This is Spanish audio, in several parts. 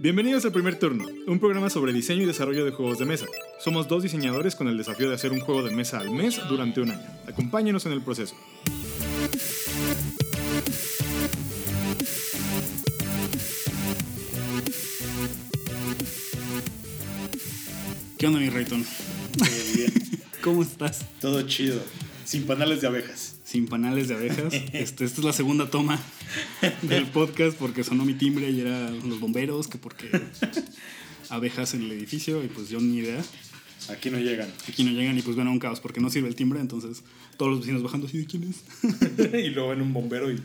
Bienvenidos al primer turno, un programa sobre diseño y desarrollo de juegos de mesa. Somos dos diseñadores con el desafío de hacer un juego de mesa al mes durante un año. Acompáñenos en el proceso. ¿Qué onda, mi Rayton? Muy bien. ¿Cómo estás? Todo chido. Sin panales de abejas. Sin panales de abejas. Este, esta es la segunda toma del podcast porque sonó mi timbre y era los bomberos, que porque abejas en el edificio y pues yo ni idea. Aquí no llegan. Aquí no llegan y pues ven a un caos porque no sirve el timbre, entonces todos los vecinos bajando así de quién es. y luego en un bombero y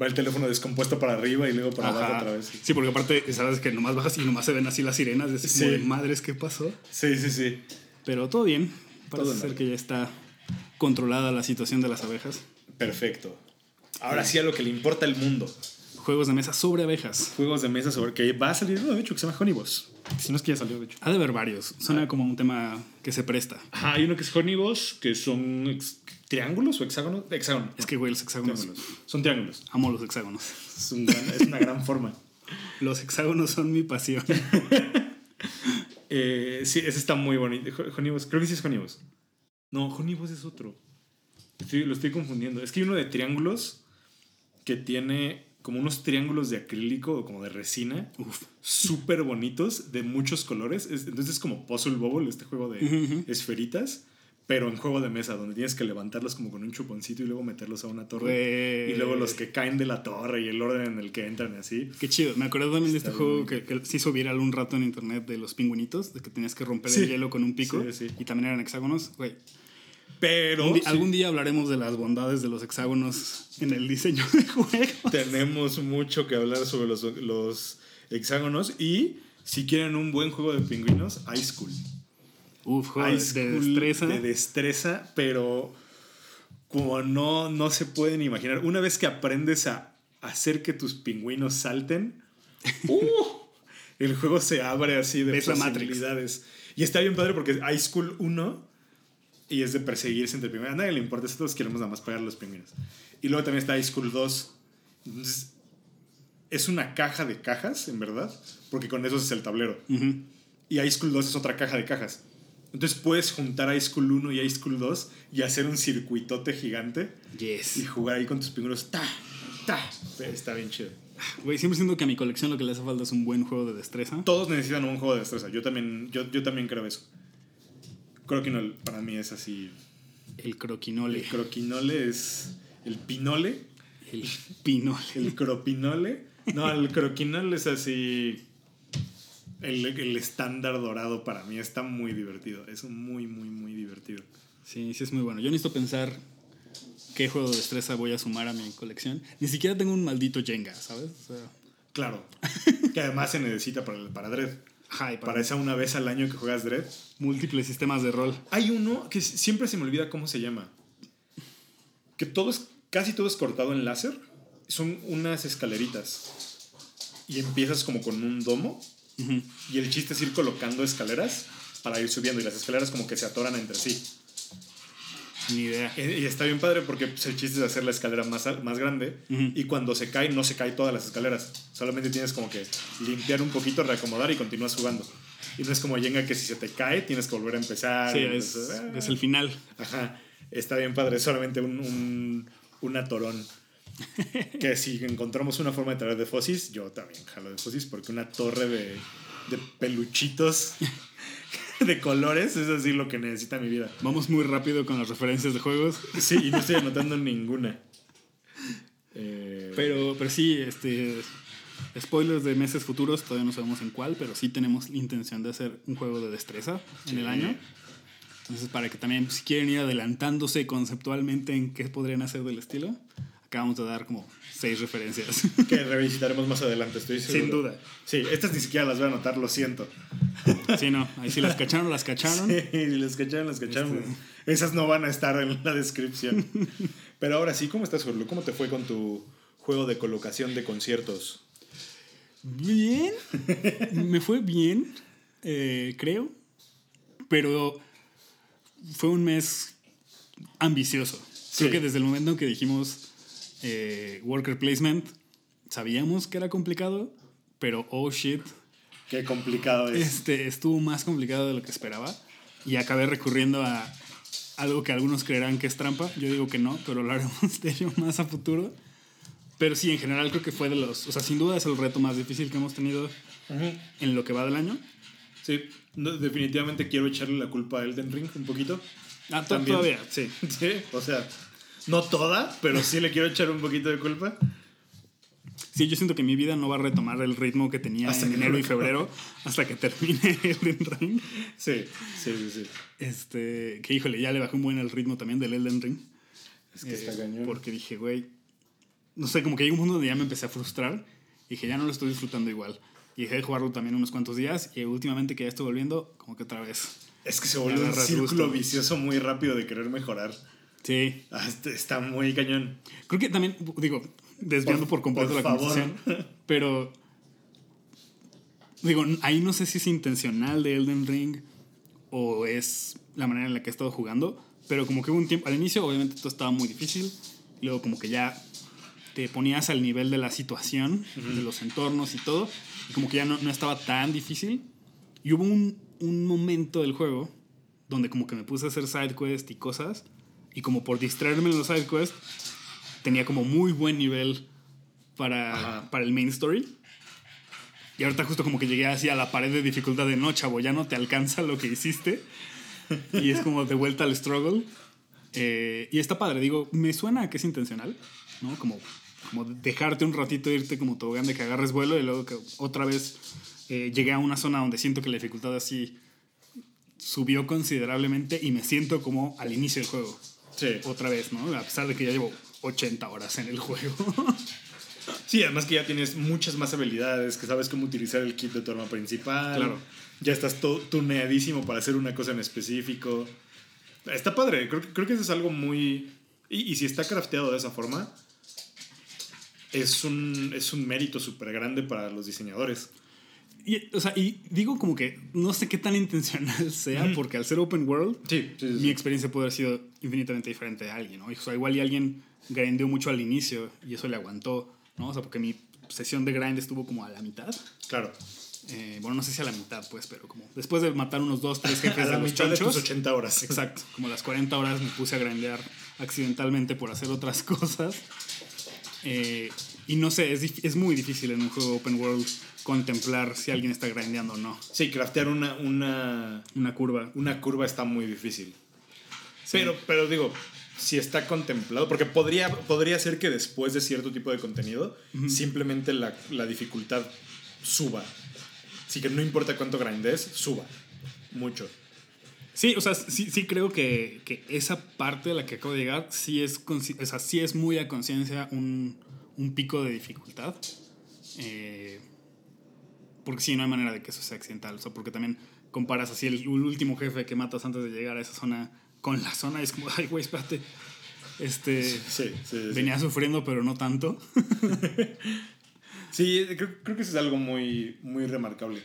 va el teléfono descompuesto para arriba y luego para abajo Ajá. otra vez. Sí, porque aparte sabes que nomás bajas y nomás se ven así las sirenas de Sí. de madres, ¿qué pasó? Sí, sí, sí. Pero todo bien. Parece Todo ser que ya está controlada la situación de las abejas. Perfecto. Ahora sí a lo que le importa al mundo. Juegos de mesa sobre abejas. Juegos de mesa sobre que va a salir uno, de hecho, que se llama Honeyboss. Si no es que ya salió, de hecho. Ha de haber varios. Suena como un tema que se presta. Ajá, hay uno que es Honeyboss, que son triángulos o hexágonos. Hexágonos. Es que, güey, los hexágonos. Triángulos. Son triángulos. Amo los hexágonos. Es, un gran- es una gran forma. Los hexágonos son mi pasión. Eh, sí, ese está muy bonito. Ho- Honeyboss, creo que sí es Honeyboss. No, Honeyboss es otro. Estoy- lo estoy confundiendo. Es que hay uno de triángulos que tiene como unos triángulos de acrílico o como de resina súper bonitos de muchos colores. Es- entonces es como Puzzle Bobble, este juego de esferitas, pero en juego de mesa, donde tienes que levantarlos como con un chuponcito y luego meterlos a una torre. Y luego los que caen de la torre y el orden en el que entran y así. Qué chido. Me acuerdo también de este juego que, que se hizo viral un rato en internet de los pingüinitos, de que tenías que romper Sí. el hielo con un pico. Sí, sí. Y también eran hexágonos. Güey. Pero sí, Algún día hablaremos de las bondades de los hexágonos en el diseño de juegos. tenemos mucho que hablar sobre los, los hexágonos. Y si quieren un buen juego de pingüinos, Ice School. Uf, de- Ice de School destreza. De destreza, pero como no, no se pueden imaginar. Una vez que aprendes a hacer que tus pingüinos salten, ¡uh! el juego se abre así de posibilidades. Y está bien padre porque High School 1 y es de perseguirse entre pingüinos. A nadie le importa, todos queremos nada más pegar a los pingüinos. Y luego también está High School 2. Entonces, es una caja de cajas, en verdad, porque con eso es el tablero. Ujú. Y High School 2 es otra caja de cajas. Entonces puedes juntar High School 1 y High School 2 y hacer un circuitote gigante Yes. y jugar ahí con tus pingüinos. ¡Ta! ¡Ta! Está bien chido. Güey, siempre siento que a mi colección lo que le hace falta es un buen juego de destreza. Todos necesitan un juego de destreza. Yo también, yo, yo también creo eso. Croquinole para mí es así. El croquinole. El croquinole es. El pinole. El pinole. El cropinole. No, el croquinole es así. El, el estándar dorado para mí está muy divertido. Es muy, muy, muy divertido. Sí, sí es muy bueno. Yo necesito pensar qué juego de destreza voy a sumar a mi colección. Ni siquiera tengo un maldito Jenga, ¿sabes? O sea, Claro. que además se necesita para, el- para Dread. Ajá, y para, Para esa una vez al año que juegas Dread. múltiples sistemas de rol. Hay uno que siempre se me olvida cómo se llama. Que todo es, casi todo es cortado en láser. Son unas escaleritas. Y empiezas como con un domo. Y el chiste es ir colocando escaleras para ir subiendo. Y las escaleras como que se atoran entre sí. Ni idea. Y está bien padre porque pues, el chiste es hacer la escalera más, más grande. Ujú. Y cuando se cae, no se cae todas las escaleras. Solamente tienes como que limpiar un poquito, reacomodar y continúas jugando. Y no es como Jenga que si se te cae, tienes que volver a empezar. Sí, es, entonces, ah. es el final. Ajá, está bien padre, es solamente un, un, un atorón. que si encontramos una forma de traer de Fosis, yo también jalo de Fosis, porque una torre de, de peluchitos de colores es así lo que necesita mi vida. Vamos muy rápido con las referencias de juegos. Sí, y no estoy anotando ninguna. Eh, Pero, pero sí, este. Spoilers de meses futuros, todavía no sabemos en cuál, pero sí tenemos la intención de hacer un juego de destreza en el año. Entonces, para que también, si quieren ir adelantándose conceptualmente en qué podrían hacer del estilo, acabamos de dar como seis referencias. que revisitaremos más adelante, estoy seguro. Sin duda. Sí, estas ni siquiera las voy a anotar, lo siento. Sí, no, ahí si las cacharon, las cacharon. Sí, las cacharon, las cacharon. Este. Esas no van a estar en la descripción. Pero ahora sí, ¿cómo estás, Jorlo? ¿Cómo te fue con tu juego de colocación de conciertos? Bien, me fue bien, eh, creo, pero fue un mes ambicioso. Creo Sí. que desde el momento en que dijimos eh, worker placement, sabíamos que era complicado, pero oh shit, Qué complicado es. Este, estuvo más complicado de lo que esperaba y acabé recurriendo a algo que algunos creerán que es trampa. Yo digo que no, pero lo haremos de ello más a futuro. Pero sí, en general creo que fue de los... O sea, sin duda es el reto más difícil que hemos tenido en lo que va del año. Sí, no, definitivamente quiero echarle la culpa a Elden Ring un poquito. Ah, to- También. todavía, sí. Sí, o sea, no toda, pero sí le quiero echar un poquito de culpa. Sí, yo siento que mi vida no va a retomar el ritmo que tenía Hasta en enero y febrero hasta que termine Elden Ring. Sí, sí, sí, sí. Este, que híjole, ya le bajé un buen el ritmo también del Elden Ring. Es que está Eh, cañón. Porque dije, güey, no sé, como que llegó un punto donde ya me empecé a frustrar. Y dije, ya no lo estoy disfrutando igual. Y dejé de jugarlo también unos cuantos días. Y últimamente que ya estoy volviendo, como que otra vez. Es que se vuelve un círculo gusto. vicioso muy rápido de querer mejorar. Sí. Ah, este- está muy cañón. Creo que también, digo, desviando por, Por- completo por la conversación. Pero, digo, ahí no sé si es intencional de Elden Ring o es la manera en la que he estado jugando. Pero como que hubo un tiempo, al inicio obviamente todo estaba muy difícil. Luego como que ya te ponías al nivel de la situación, de los entornos y todo. Y como que ya no, no estaba tan difícil. Y hubo un, un momento del juego donde como que me puse a hacer side quest y cosas. Y como por distraerme en los side quest, tenía como muy buen nivel para, para el main story. Y ahorita justo como que llegué así a la pared de dificultad de no, chavo, ya no te alcanza lo que hiciste. Y es como de vuelta al struggle. Eh, y está padre, digo, me suena a que es intencional, ¿no? Como, como dejarte un ratito, irte como tobogán de que agarres vuelo y luego que otra vez eh, llegué a una zona donde siento que la dificultad así subió considerablemente y me siento como al inicio del juego. Sí. Otra vez, ¿no? A pesar de que ya llevo 80 horas en el juego. Sí, además que ya tienes muchas más habilidades, que sabes cómo utilizar el kit de tu arma principal. Claro. Ya estás tuneadísimo para hacer una cosa en específico. Está padre, creo, que- creo que eso es algo muy... Y, y si está crafteado de esa forma, es un, es un mérito súper grande para los diseñadores. Y, o sea, y digo como que no sé qué tan intencional sea, porque al ser open world, Sí, sí, mi experiencia puede haber sido infinitamente diferente de alguien, ¿no? O sea, igual y alguien grindeó mucho al inicio y eso le aguantó, ¿no? O sea, porque mi sesión de grind estuvo como a la mitad. Claro. Eh, bueno, no sé si a la mitad, pues, pero como después de matar unos dos, tres jefes A de la los mitad de chonchos. tus 80 horas. Exacto, como las 40 horas me puse a grindear accidentalmente por hacer otras cosas. Eh, y no sé, es, es muy difícil en un juego open world contemplar si alguien está grindeando o no. Sí, craftear una, una, Una curva. una curva está muy difícil. Pero, pero digo, si está contemplado, porque podría, podría ser que después de cierto tipo de contenido, simplemente la, la dificultad suba. Así que no importa cuánto grandes, suba. Mucho. Sí, o sea, sí, sí creo que, que esa parte a la que acabo de llegar sí es, o sea, sí es muy a conciencia un, un pico de dificultad. Eh, porque sí, no hay manera de que eso sea accidental. O sea, porque también comparas así el, el último jefe que matas antes de llegar a esa zona con la zona. es como, ay, güey, espérate. Este, Sí, sí, venía sufriendo, pero no tanto. Sí, creo, creo que eso es algo muy, muy remarcable.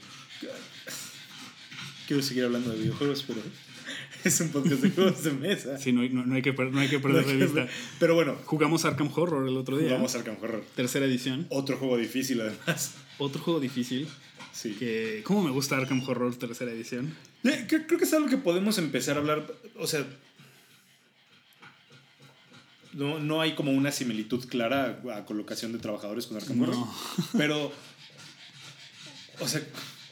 Quiero seguir hablando de videojuegos, pero es un podcast de juegos de mesa. Sí, no, no, no hay, que, no hay que perder de vista. Pero bueno, Jugamos Arkham Horror el otro día. jugamos Arkham Horror. Tercera edición. Otro juego difícil, además. Otro juego difícil. Sí. Que, ¿Cómo me gusta Arkham Horror tercera edición? Eh, Creo, creo que es algo que podemos empezar a hablar. O sea. No, no hay como una similitud clara a, a colocación de trabajadores con Arkham Horror. No. Pero. O sea,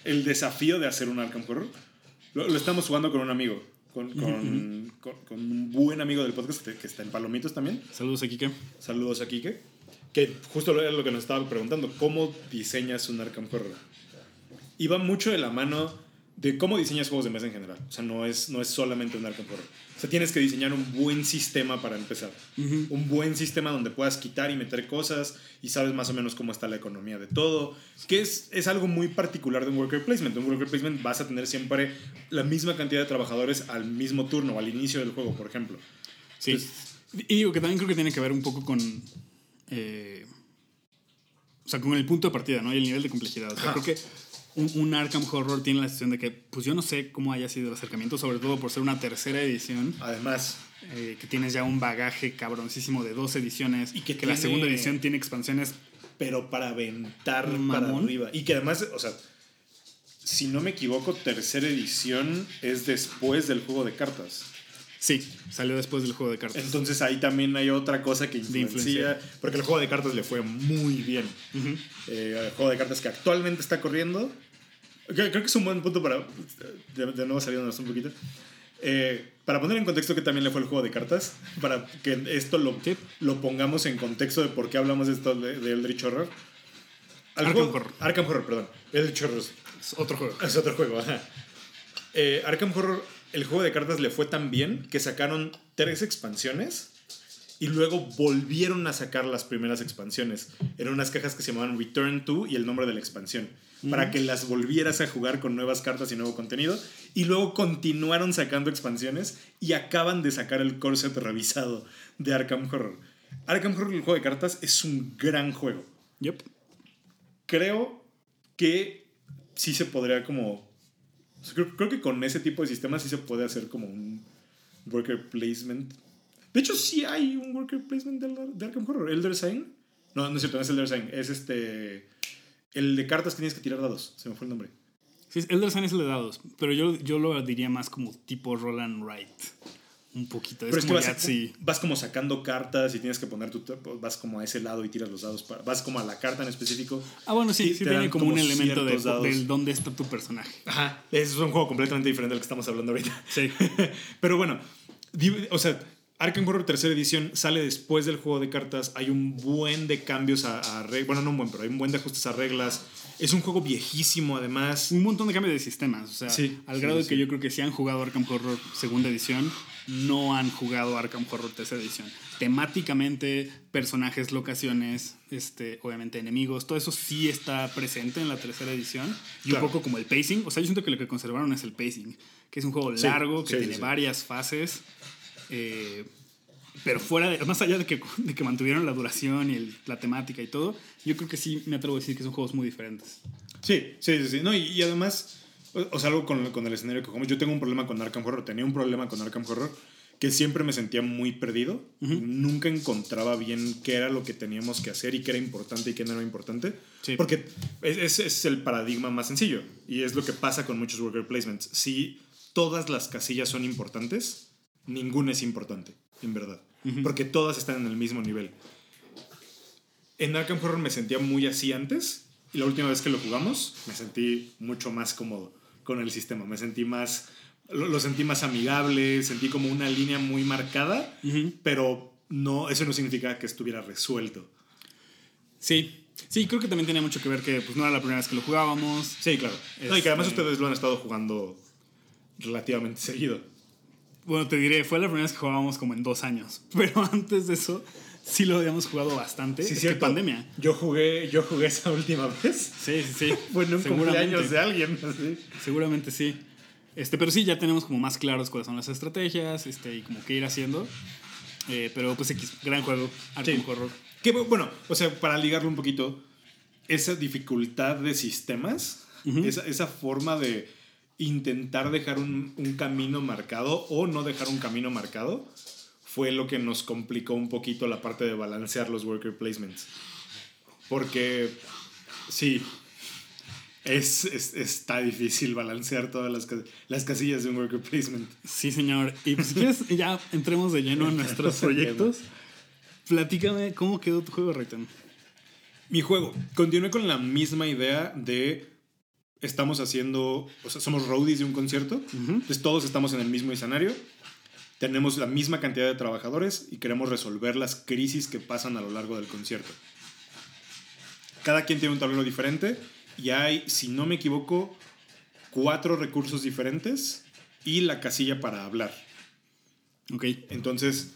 el desafío de hacer un Arkham Horror. Lo, lo estamos jugando con un amigo. Con, con, con- con un buen amigo del podcast que, que está en Palomitos también. Saludos a Kike. Saludos a Kike. Que justo era lo que nos estaba preguntando. ¿Cómo diseñas un Arkham Horror? Y va mucho de la mano de cómo diseñas juegos de mesa en general. O sea, no es, no es solamente un Arkham Horror. O sea, tienes que diseñar un buen sistema para empezar. Un buen sistema donde puedas quitar y meter cosas y sabes más o menos cómo está la economía de todo. Que es, es algo muy particular de un worker placement. En un worker placement vas a tener siempre la misma cantidad de trabajadores al mismo turno, al inicio del juego, por ejemplo. Sí. Entonces- y digo que también creo que tiene que ver un poco con. eh, o sea, con el punto de partida, ¿no? Y el nivel de complejidad. O sea, creo que un, un Arkham Horror tiene la sensación de que, pues yo no sé cómo haya sido el acercamiento, sobre todo por ser una tercera edición, Además, eh, que tienes ya un bagaje cabroncísimo de dos ediciones Y que la tiene- segunda edición tiene expansiones. pero para aventar Mamón. para arriba. Y que además, o sea, si no me equivoco, tercera edición es después del juego de cartas. Sí, salió después del juego de cartas. Entonces ahí también hay otra cosa que influencia, influencia. porque el juego de cartas le fue muy bien. Ujú. Eh, el juego de cartas que actualmente está corriendo. Creo, creo que es un buen punto para. De, de nuevo saliéndonos un poquito. Eh, para poner en contexto que también le fue el juego de cartas, para que esto lo, Sí. lo pongamos en contexto de por qué hablamos de esto de, de Eldritch Horror. Al Arkham juego- Horror. Arkham Horror, perdón. Eldritch Horror es- Es otro juego. es otro juego, ajá. Eh, Arkham Horror, el juego de cartas le fue tan bien que sacaron tres expansiones y luego volvieron a sacar las primeras expansiones. Eran unas cajas que se llamaban Return to y el nombre de la expansión. Para que las volvieras a jugar con nuevas cartas y nuevo contenido. Y luego continuaron sacando expansiones y acaban de sacar el core set revisado de Arkham Horror. Arkham Horror, el juego de cartas, es un gran juego Yep. creo que sí se podría como... Creo, que con ese tipo de sistemas sí se puede hacer como un worker placement. De hecho, sí hay un worker placement de, Arkham Horror. Elder Sign. No, no es cierto, no es Elder Sign. Es este... El de cartas que tienes que tirar dados. Se me fue el nombre. Sí, Elder Sign es el de dados, pero yo, yo lo diría más como tipo roll and write. Un poquito. Es Pero es que como vas, Yahtzee. vas como sacando cartas y tienes que poner tu... Vas como a ese lado y tiras los dados. para- vas como a la carta en específico. Ah, bueno, sí, sí como, un elemento de, del dónde está tu personaje. Ajá. Es un juego completamente diferente del que estamos hablando ahorita. Sí. Pero bueno, o sea, Arkham Horror tercera edición sale después del juego de cartas. Hay un buen de cambios a, reglas. Bueno, no un buen, pero hay un buen de ajustes a reglas. Es un juego viejísimo, además. Un montón de cambios de sistemas. O sea, Sí, al grado de sí. que yo creo que si han jugado Arkham Horror segunda edición, no han jugado Arkham Horror tercera edición. Temáticamente, personajes, locaciones, este, obviamente enemigos, todo eso sí está presente en la tercera edición. Y Claro. un poco como el pacing. O sea, yo siento que lo que conservaron es el pacing, que es un juego Sí, largo, que sí, tiene sí. varias fases. eh, pero fuera de, más allá de que, de que mantuvieron la duración y el- la temática y todo, yo creo que sí me atrevo a decir que son juegos muy diferentes. Sí, sí, sí. sí. No, y, y además, o, o sea, algo con, con el escenario que jugamos. Yo tengo un problema con Arkham Horror. Tenía un problema con Arkham Horror que siempre me sentía muy perdido. Nunca encontraba bien qué era lo que teníamos que hacer y qué era importante y qué no era importante. Sí. Porque es- ese es el paradigma más sencillo. Y es lo que pasa con muchos worker placements. Si todas las casillas son importantes, ninguna es importante, en verdad. Porque todas están en el mismo nivel. En Arkham Horror me sentía muy así antes. Y la última vez que lo jugamos, me sentí mucho más cómodo con el sistema. Me sentí más. Lo, lo sentí más amigable, sentí como una línea muy marcada, pero no, eso no significa que estuviera resuelto. Sí, sí, creo que también tenía mucho que ver que pues, no era la primera vez que lo jugábamos. Sí, claro. No, y que además Este- ustedes lo han estado jugando relativamente seguido. Bueno, te diré, fue la primera vez que jugábamos como en dos años. Pero antes de eso, sí lo habíamos jugado bastante. Sí, es que cierto. pandemia. Yo jugué, yo jugué esa última vez. Sí, sí, sí. En un Seguramente. cumpleaños de alguien. así. Seguramente sí. Este, pero sí, ya tenemos como más claros cuáles son las estrategias este, y como qué ir haciendo. Eh, pero pues X, gran juego, Arkham Sí. Horror. Que bueno, o sea, para ligarlo un poquito, esa dificultad de sistemas, esa, esa forma de intentar dejar un, un camino marcado o no dejar un camino marcado, fue lo que nos complicó un poquito la parte de balancear los worker placements. Porque, sí, es, es- está difícil balancear todas las, las casillas de un worker placement. Sí, señor. Y pues si quieres, ya entremos de lleno en nuestros proyectos. Platícame cómo quedó tu juego, Reiten. Mi juego. Continué con la misma idea de estamos haciendo, o sea, somos roadies de un concierto, entonces todos estamos en el mismo escenario, tenemos la misma cantidad de trabajadores y queremos resolver las crisis que pasan a lo largo del concierto. Cada quien tiene un tablero diferente y hay, si no me equivoco, cuatro recursos diferentes y la casilla para hablar. Ok. Entonces,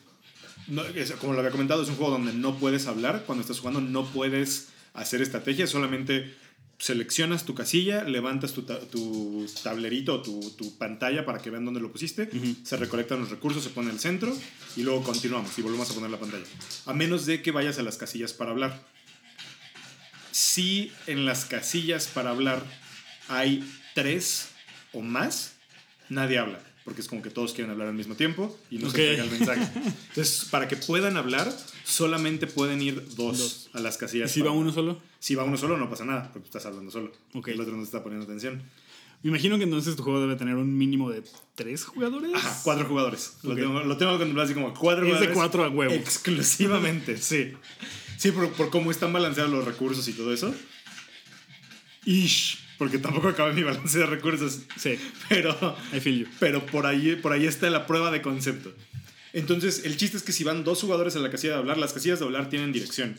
no, es- como lo había comentado, es un juego donde no puedes hablar. Cuando estás jugando no puedes hacer estrategia, solamente seleccionas tu casilla, levantas tu, ta- tu tablerito o tu, tu pantalla para que vean dónde lo pusiste, se recolectan los recursos, se pone el centro y luego continuamos y volvemos a poner la pantalla. A menos de que vayas a las casillas para hablar. Si en las casillas para hablar hay tres o más, nadie habla, porque es como que todos quieren hablar al mismo tiempo y no Ok. se el mensaje. Entonces, para que puedan hablar, solamente pueden ir dos, Dos. a las ¿Y casillas. si va uno solo? Si va uno solo, no pasa nada, porque estás hablando solo. Ok. El otro no te está poniendo atención. Me imagino que entonces tu juego debe tener un mínimo de tres jugadores. Ajá, cuatro jugadores. Lo tengo, lo tengo contemplado así como cuatro Es de jugadores. cuatro a huevo. Exclusivamente, sí. Sí, por, por cómo están balanceados los recursos y todo eso. Ish, porque tampoco acabé mi balance de recursos. Sí, Pero, I feel you. pero por, ahí, por ahí está la prueba de concepto. Entonces, el chiste es que si van dos jugadores a la casilla de hablar, las casillas de hablar tienen dirección.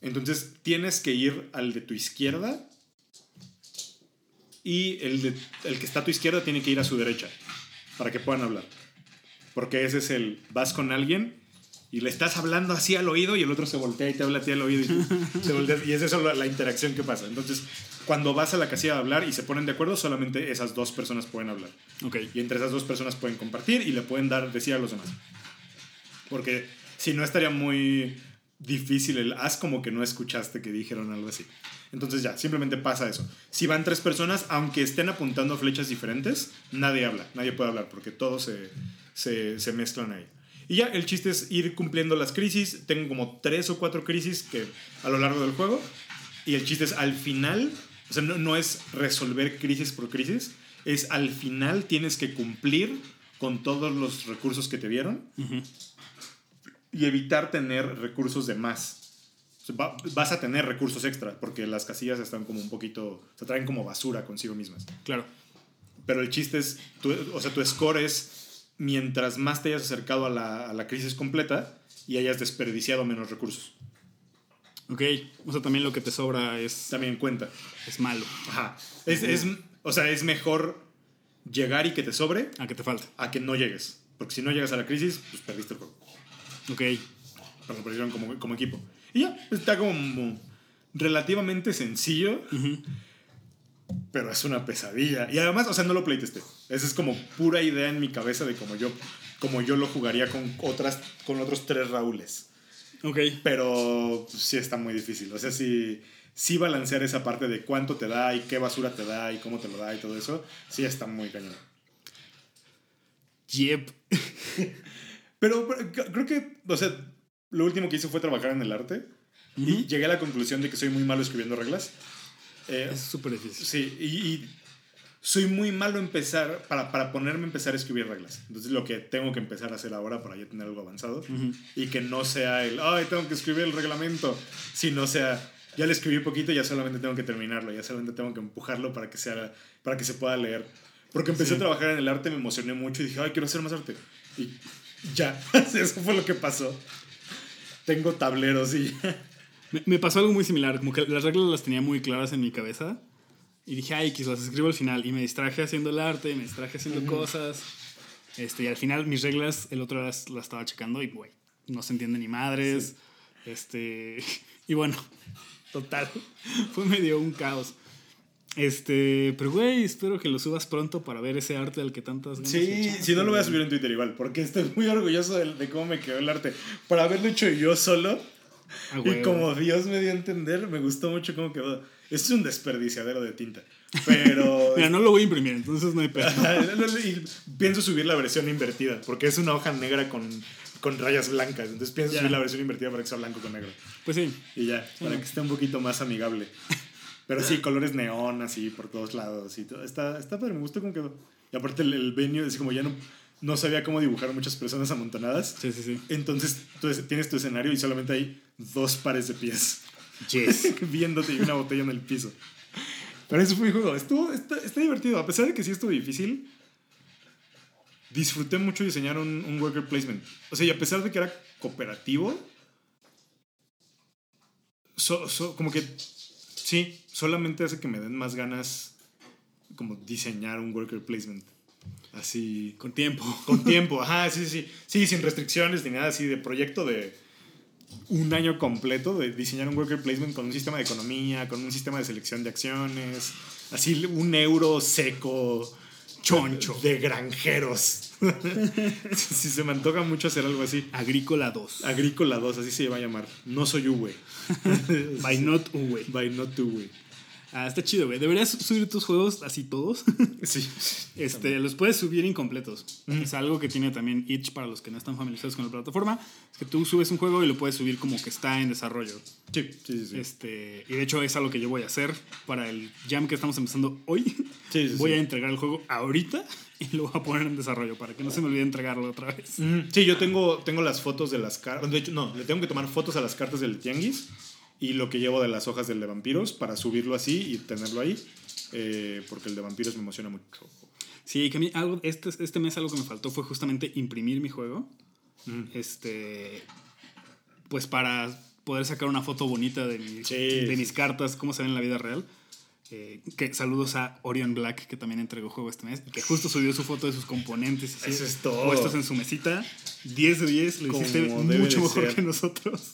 Entonces, tienes que ir al de tu izquierda y el, de, el que está a tu izquierda tiene que ir a su derecha para que puedan hablar. Porque ese es el, vas con alguien y le estás hablando así al oído y el otro se voltea y te habla a ti al oído y, tú se voltea, y es eso la, la interacción que pasa. Entonces, cuando vas a la casilla de hablar y se ponen de acuerdo, solamente esas dos personas pueden hablar. Ok. Y entre esas dos personas pueden compartir y le pueden dar, decir a los demás. Porque si no estaría muy difícil el haz como que no escuchaste que dijeron algo así. Entonces ya, simplemente pasa eso. Si van tres personas, aunque estén apuntando flechas diferentes, nadie habla, nadie puede hablar porque todos se, se, se mezclan ahí. Y ya, el chiste es ir cumpliendo las crisis. Tengo como tres o cuatro crisis que a lo largo del juego. Y el chiste es al final, o sea, no, no es resolver crisis por crisis, es al final tienes que cumplir con todos los recursos que te dieron y evitar tener recursos de más. O sea, va- vas a tener recursos extra porque las casillas están como un poquito, se traen como basura consigo mismas. Claro. Pero el chiste es, tu, o sea, tu score es mientras más te hayas acercado a la, a la crisis completa y hayas desperdiciado menos recursos. Ok. O sea, también lo que te sobra es, También cuenta. es malo. Ajá. Es, es- o sea, es mejor llegar y que te sobre A que te falta. a que no llegues. Porque si no llegas a la crisis, pues perdiste el juego. Ok. Pero perdieron como, como equipo. Y ya, está como relativamente sencillo, pero es una pesadilla. Y además, o sea, no lo playtesté. Esa es como pura idea en mi cabeza de cómo yo, como yo lo jugaría con, otras, con otros tres Raúles. Ok. Pero pues, sí está muy difícil. O sea, sí, sí balancear esa parte de cuánto te da y qué basura te da y cómo te lo da y todo eso, sí está muy cañón. Yep. Pero, creo que, o sea, lo último que hice fue trabajar en el arte y llegué a la conclusión de que soy muy malo escribiendo reglas. Eh, Es súper difícil. sí, y, y soy muy malo empezar, para, para ponerme a empezar a escribir reglas. Entonces, lo que tengo que empezar a hacer ahora para ya tener algo avanzado y que no sea el, ay, tengo que escribir el reglamento, sino sea, ya le escribí poquito, ya solamente tengo que terminarlo, ya solamente tengo que empujarlo para que, sea, para que se pueda leer. Porque empecé Sí. a trabajar en el arte, me emocioné mucho y dije, ay, quiero hacer más arte. Y ya, eso fue lo que pasó. Tengo tableros y ya. Me, me pasó algo muy similar, como que las reglas las tenía muy claras en mi cabeza y dije, ay, X, las escribo al final y me distraje haciendo el arte, me distraje haciendo cosas. Este, y al final mis reglas, el otro las, las estaba checando y, güey, no se entiende ni madres. Este, y bueno, total, fue medio un caos. Este, pero güey, espero que lo subas pronto para ver ese arte al que tantas ganas Sí, si no lo voy a subir en Twitter igual, porque estoy muy orgulloso de, de cómo me quedó el arte. Por haberlo hecho yo solo Ah, y güey. como Dios me dio a entender, me gustó mucho cómo quedó. Esto es un desperdiciadero de tinta, pero... Mira, no lo voy a imprimir, entonces no hay pedo. y pienso subir la versión invertida, porque es una hoja negra con, con rayas blancas. Entonces pienso Ya. subir la versión invertida para que sea blanco con negro. Pues sí, Y ya, para Mm. que esté un poquito más amigable. Pero sí, colores neón así por todos lados y todo. Está, está padre, me gustó cómo quedó. Y aparte el, el venue, es como ya no, no sabía cómo dibujar muchas personas amontonadas. sí, sí, sí. Entonces tú es- tienes tu escenario y solamente hay dos pares de pies Yes. viéndote y una botella en el piso. Pero eso fue mi juego. Estuvo, está, está divertido. A pesar de que sí estuvo difícil, disfruté mucho diseñar un, un worker placement. O sea, y a pesar de que era cooperativo, so- so- como que sí, solamente hace que me den más ganas como diseñar un worker placement. Así. Con tiempo. Con tiempo, ajá, sí, sí, sí. Sin restricciones ni nada así de proyecto de un año completo de diseñar un worker placement con un sistema de economía, con un sistema de selección de acciones, así un euro seco, choncho, de granjeros. Si se me antoja mucho hacer algo así. Agrícola 2. Agrícola 2, así se va a llamar. No soy Uwe. By not Uwe. By not Uwe. Ah, está chido, güey. Deberías subir tus juegos así todos. Sí. Este, los puedes subir incompletos. Es algo que tiene también Itch para los que no están familiarizados con la plataforma. Es que tú subes un juego y lo puedes subir como que está en desarrollo. Sí, sí, sí. sí. Este, y de hecho es algo que yo voy a hacer para el jam que estamos empezando hoy. Sí, sí, voy sí. a entregar el juego ahorita y lo voy a poner en desarrollo para que no se me olvide entregarlo otra vez. Ujú. Sí, yo tengo, tengo las fotos de las cartas. De hecho, no, le tengo que tomar fotos a las cartas del Tianguis y lo que llevo de las hojas del de vampiros para subirlo así y tenerlo ahí. eh, porque el de vampiros me emociona mucho. Sí, que a mí algo, este, este mes algo que me faltó fue justamente imprimir mi juego. Mm. Este. Pues para poder sacar una foto bonita de, mis- Sí, de sí. mis cartas, cómo se ven en la vida real. Eh, que saludos a Orion Black, que también entregó juego este mes, que justo subió su foto de sus componentes y Eso así, es todo. puestos en su mesita. 10 de 10, lo Como hiciste mucho mejor ser. que nosotros.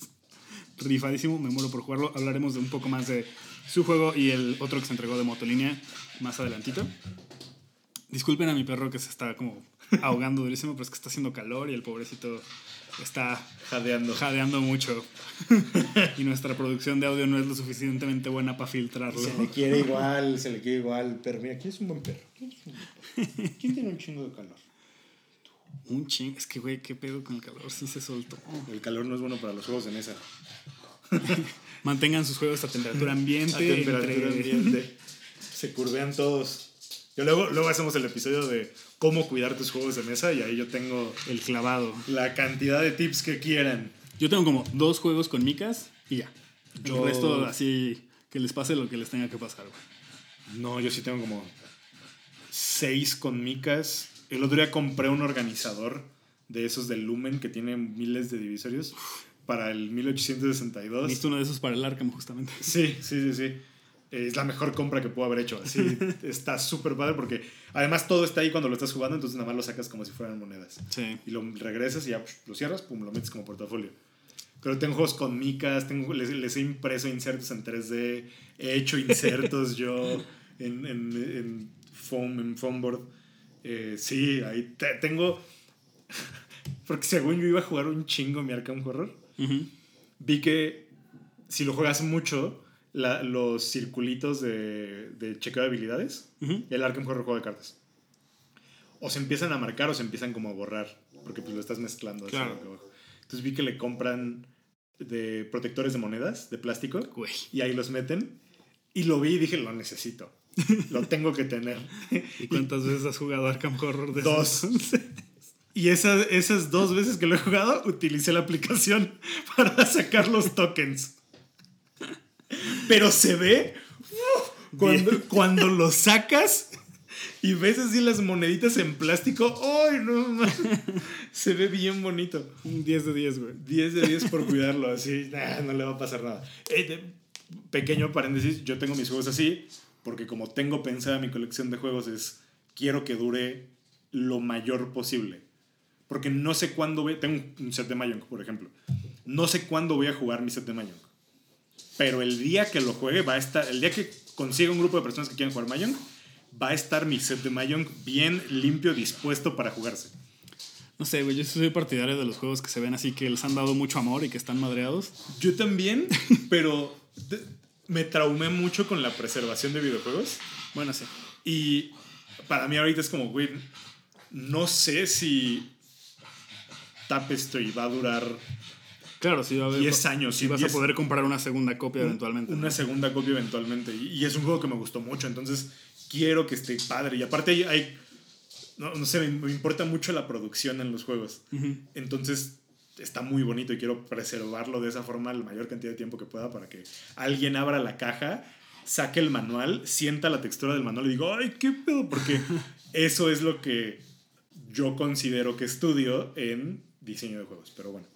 Rifadísimo, me muero por jugarlo. Hablaremos de un poco más de su juego y el otro que se entregó de Motolínea más adelantito. Disculpen a mi perro que se está como ahogando durísimo, pero es que está haciendo calor y el pobrecito está Jadeando. jadeando mucho. y nuestra producción de audio no es lo suficientemente buena para filtrarlo. Se le quiere igual, se le quiere igual. Pero mira, ¿quién es un buen perro? ¿Quién, es un buen perro? ¿Quién tiene un chingo de calor? Un ching. Es que, güey, qué pedo con el calor. Sí se soltó. El calor no es bueno para los juegos de mesa. Mantengan sus juegos a temperatura ambiente. A temperatura entre- ambiente. Se curvean todos. Yo luego, luego hacemos el episodio de cómo cuidar tus juegos de mesa y ahí yo tengo El clavado. la cantidad de tips que quieran. Yo tengo como dos juegos con micas y ya. Yo- El resto así que les pase lo que les tenga que pasar. güey. No, yo sí tengo como seis con micas. El otro día compré un organizador de esos del Lumen que tiene miles de divisorios para el 1862. Necesito uno de esos para el Arkham, justamente. Sí, sí, sí, sí. Es la mejor compra que puedo haber hecho. Así está súper padre porque además todo está ahí cuando lo estás jugando, entonces nada más lo sacas como si fueran monedas. Sí. Y lo regresas y ya psh, lo cierras, pum, lo metes como portafolio. Pero tengo juegos con micas, tengo, les, les he impreso insertos en 3D, he hecho insertos yo en, en, en foam, en foamboard. Eh, sí, ahí te- tengo... Porque según yo iba a jugar un chingo mi Arkham Horror, Ujú. vi que si lo juegas mucho, la- los circulitos de, de chequeo de habilidades, Ujú. el Arkham Horror juego de cartas, o se empiezan a marcar o se empiezan como a borrar, porque pues lo estás mezclando. así Claro. Entonces vi que le compran de protectores de monedas, de plástico, y ahí los meten. Y lo vi y dije, lo necesito. Lo tengo que tener. ¿Y cuántas veces has jugado Arkham Horror de Dos. Y esas, esas dos veces que lo he jugado, utilicé la aplicación para sacar los tokens. Pero se ve cuando, cuando lo sacas y ves así las moneditas en plástico. ¡Ay, no! man! Se ve bien bonito. Un 10 de 10, güey. 10 de 10 por cuidarlo, así, nah, no le va a pasar nada. Eh, de- pequeño paréntesis, yo tengo mis juegos así, porque como tengo pensada mi colección de juegos es, quiero que dure lo mayor posible. Porque no sé cuándo voy, tengo un set de Mahjong, por ejemplo. No sé cuándo voy a jugar mi set de Mahjong. Pero el día que lo juegue va a estar, el día que consiga un grupo de personas que quieran jugar Mahjong, va a estar mi set de Mahjong bien limpio, dispuesto para jugarse. No sé, güey. Yo soy partidario de los juegos que se ven así que les han dado mucho amor y que están madreados. Yo también, pero me traumé mucho con la preservación de videojuegos. Bueno, sí. Y para mí ahorita es como, güey, no sé si Tapestry va a durar Claro, sí va a haber. 10 años. Sí vas 10 a poder comprar una segunda copia eventualmente. Una ¿no? segunda copia eventualmente. Y, y es un juego que me gustó mucho, entonces quiero que esté padre. Y aparte hay... hay- no, no sé, me, me importa mucho la producción en los juegos. Entonces está muy bonito y quiero preservarlo de esa forma la mayor cantidad de tiempo que pueda para que alguien abra la caja, saque el manual, sienta la textura del manual y digo, ay, qué pedo, porque eso es lo que yo considero que estudio en diseño de juegos. Pero bueno,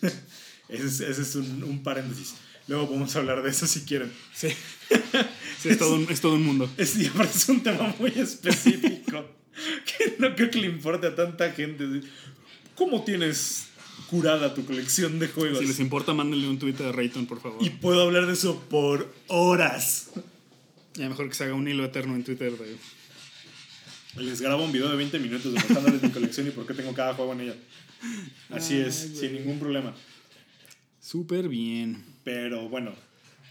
ese es, ese es un, un paréntesis. Luego podemos hablar de eso si quieren. Sí. Sí, es todo, un, es todo un mundo. Es, es un tema muy específico que no creo que le importe a tanta gente. ¿Cómo tienes curada tu colección de juegos? Si les importa, mándenle un tweet a Rayton, por favor. Y puedo hablar de eso por horas. Ya mejor que se haga un hilo eterno en Twitter de. Les grabo un video de 20 minutos demostrándoles mi colección y por qué tengo cada juego en ella. Así Ay, es, güey. sin ningún problema. Súper bien. Pero bueno,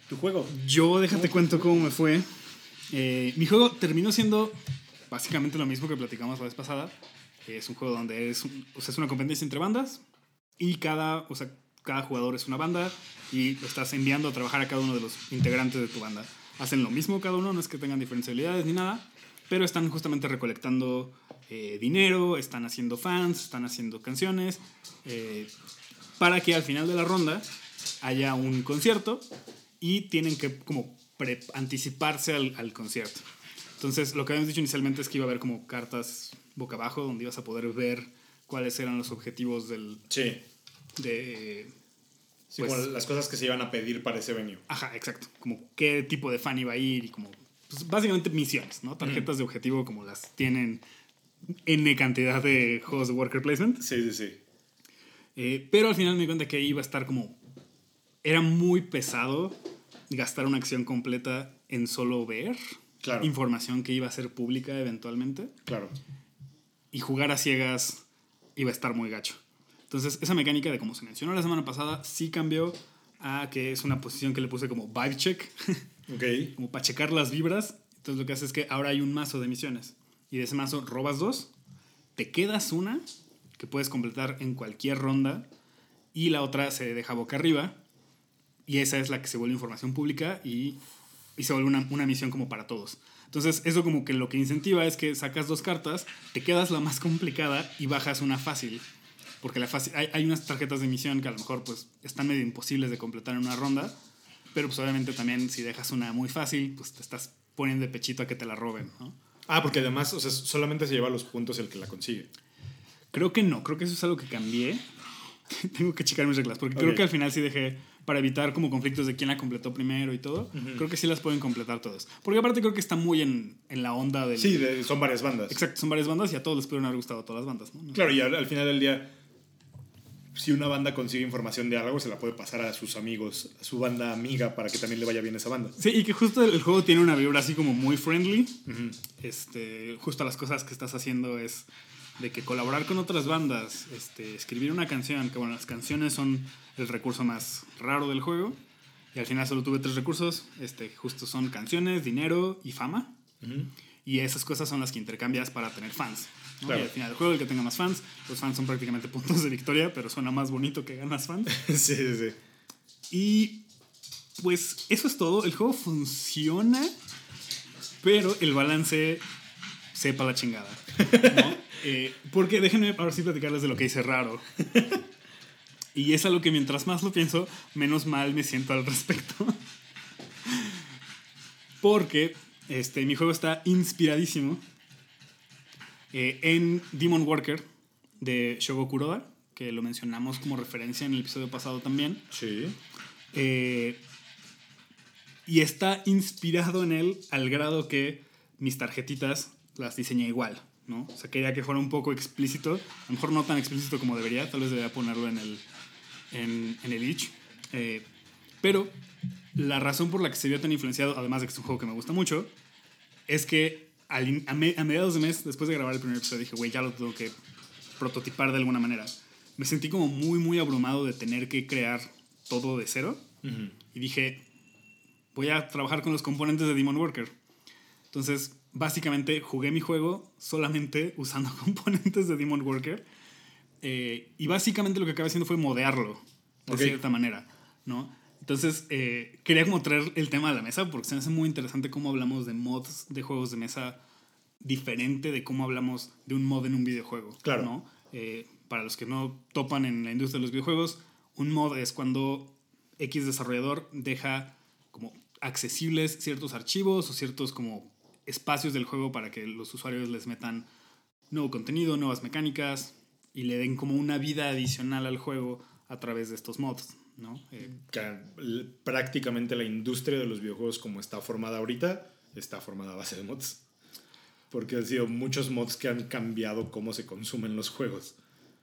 tu juego. Yo, déjate cuento cómo me fue. Eh, mi juego terminó siendo básicamente lo mismo que platicamos la vez pasada. Es un juego donde es, un- o sea, es una competencia entre bandas y cada, o sea, cada jugador es una banda y lo estás enviando a trabajar a cada uno de los integrantes de tu banda. Hacen lo mismo cada uno, no es que tengan diferentes habilidades ni nada, pero están justamente recolectando eh, dinero, están haciendo fans, están haciendo canciones, eh, para que al final de la ronda haya un concierto y tienen que como pre- anticiparse al, al concierto. Entonces, lo que habíamos dicho inicialmente es que iba a haber como cartas boca abajo donde ibas a poder ver cuáles eran los objetivos del, Sí. de... Sí, Pues- como las cosas que se iban a pedir para ese venue. Ajá, exacto. Como qué tipo de fan iba a ir y como... Pues básicamente misiones, ¿no? Tarjetas de objetivo como las tienen N cantidad de juegos de worker placement. Sí, sí, sí. Eh, pero al final me di cuenta que iba a estar como... Era muy pesado gastar una acción completa en solo ver Claro. información que iba a ser pública eventualmente. Claro. Y jugar a ciegas iba a estar muy gacho. Entonces, esa mecánica de como se mencionó la semana pasada, sí cambió a que es una posición que le puse como vibe check, Ok. como para checar las vibras. Entonces, lo que hace es que ahora hay un mazo de misiones. Y de ese mazo robas dos, te quedas una que puedes completar en cualquier ronda y la otra se deja boca arriba. Y esa es la que se vuelve información pública y, y se vuelve una, una misión como para todos. Entonces, eso como que lo que incentiva es que sacas dos cartas, te quedas la más complicada y bajas una fácil. Porque la fácil, hay, hay unas tarjetas de misión que a lo mejor pues están medio imposibles de completar en una ronda. Pero pues obviamente también si dejas una muy fácil, pues te estás poniendo de pechito a que te la roben, ¿no? Ah, porque además, o sea, solamente se lleva los puntos el que la consigue. Creo que no, creo que eso es algo que cambié. Tengo que checar mis reglas, porque Ok. creo que al final sí dejé para evitar como conflictos de quién la completó primero y todo. Creo que sí las pueden completar todos. Porque aparte creo que está muy en, en la onda del... Sí, de- son varias bandas. Exacto, son varias bandas y a todos les pudieron haber gustado todas las bandas, ¿no? Claro, y al, al final del día, si una banda consigue información de algo, se la puede pasar a sus amigos, a su banda amiga, para que también le vaya bien esa banda. Sí, y que justo el, el juego tiene una vibra así como muy friendly. este, justo las cosas que estás haciendo es de que colaborar con otras bandas, este, escribir una canción, que bueno, las canciones son el recurso más raro del juego. Y al final solo tuve tres recursos, este, justo son canciones, dinero y fama. Y esas cosas son las que intercambias para tener fans. ¿no? Claro. Y al final del juego, el que tenga más fans, los fans son prácticamente puntos de victoria, pero suena más bonito que ganas fans. sí, sí, sí. Y pues eso es todo. El juego funciona, pero el balance sepa la chingada. ¿no? Eh, porque déjenme ahora sí platicarles de lo que hice raro. Y es algo que mientras más lo pienso, menos mal me siento al respecto. Porque este, mi juego está inspiradísimo eh, en Demon Worker de Shogo Kuroda, que lo mencionamos como referencia en el episodio pasado también. Sí. Eh, y está inspirado en él al grado que mis tarjetitas las diseñé igual, ¿no? O sea, quería que fuera un poco explícito. A lo mejor no tan explícito como debería, tal vez debería ponerlo en el, en, en el itch. Eh, pero la razón por la que se vio tan influenciado, además de que es un juego que me gusta mucho, es que a mediados de mes, después de grabar el primer episodio, dije, güey, ya lo tengo que prototipar de alguna manera. Me sentí como muy, muy abrumado de tener que crear todo de cero. Y dije, voy a trabajar con los componentes de Demon Worker. Entonces, básicamente jugué mi juego solamente usando componentes de Demon Worker. Eh, y básicamente lo que acabé haciendo fue modearlo de cierta manera, ¿no? Entonces, eh, quería como traer el tema a la mesa porque se me hace muy interesante cómo hablamos de mods de juegos de mesa diferente de cómo hablamos de un mod en un videojuego. Claro. ¿no? Eh, para los que no topan en la industria de los videojuegos, un mod es cuando X desarrollador deja como accesibles ciertos archivos o ciertos como espacios del juego para que los usuarios les metan nuevo contenido, nuevas mecánicas y le den como una vida adicional al juego a través de estos mods, ¿no? Eh, Que, l- prácticamente la industria de los videojuegos como está formada ahorita, está formada a base de mods. Porque han sido muchos mods que han cambiado cómo se consumen los juegos.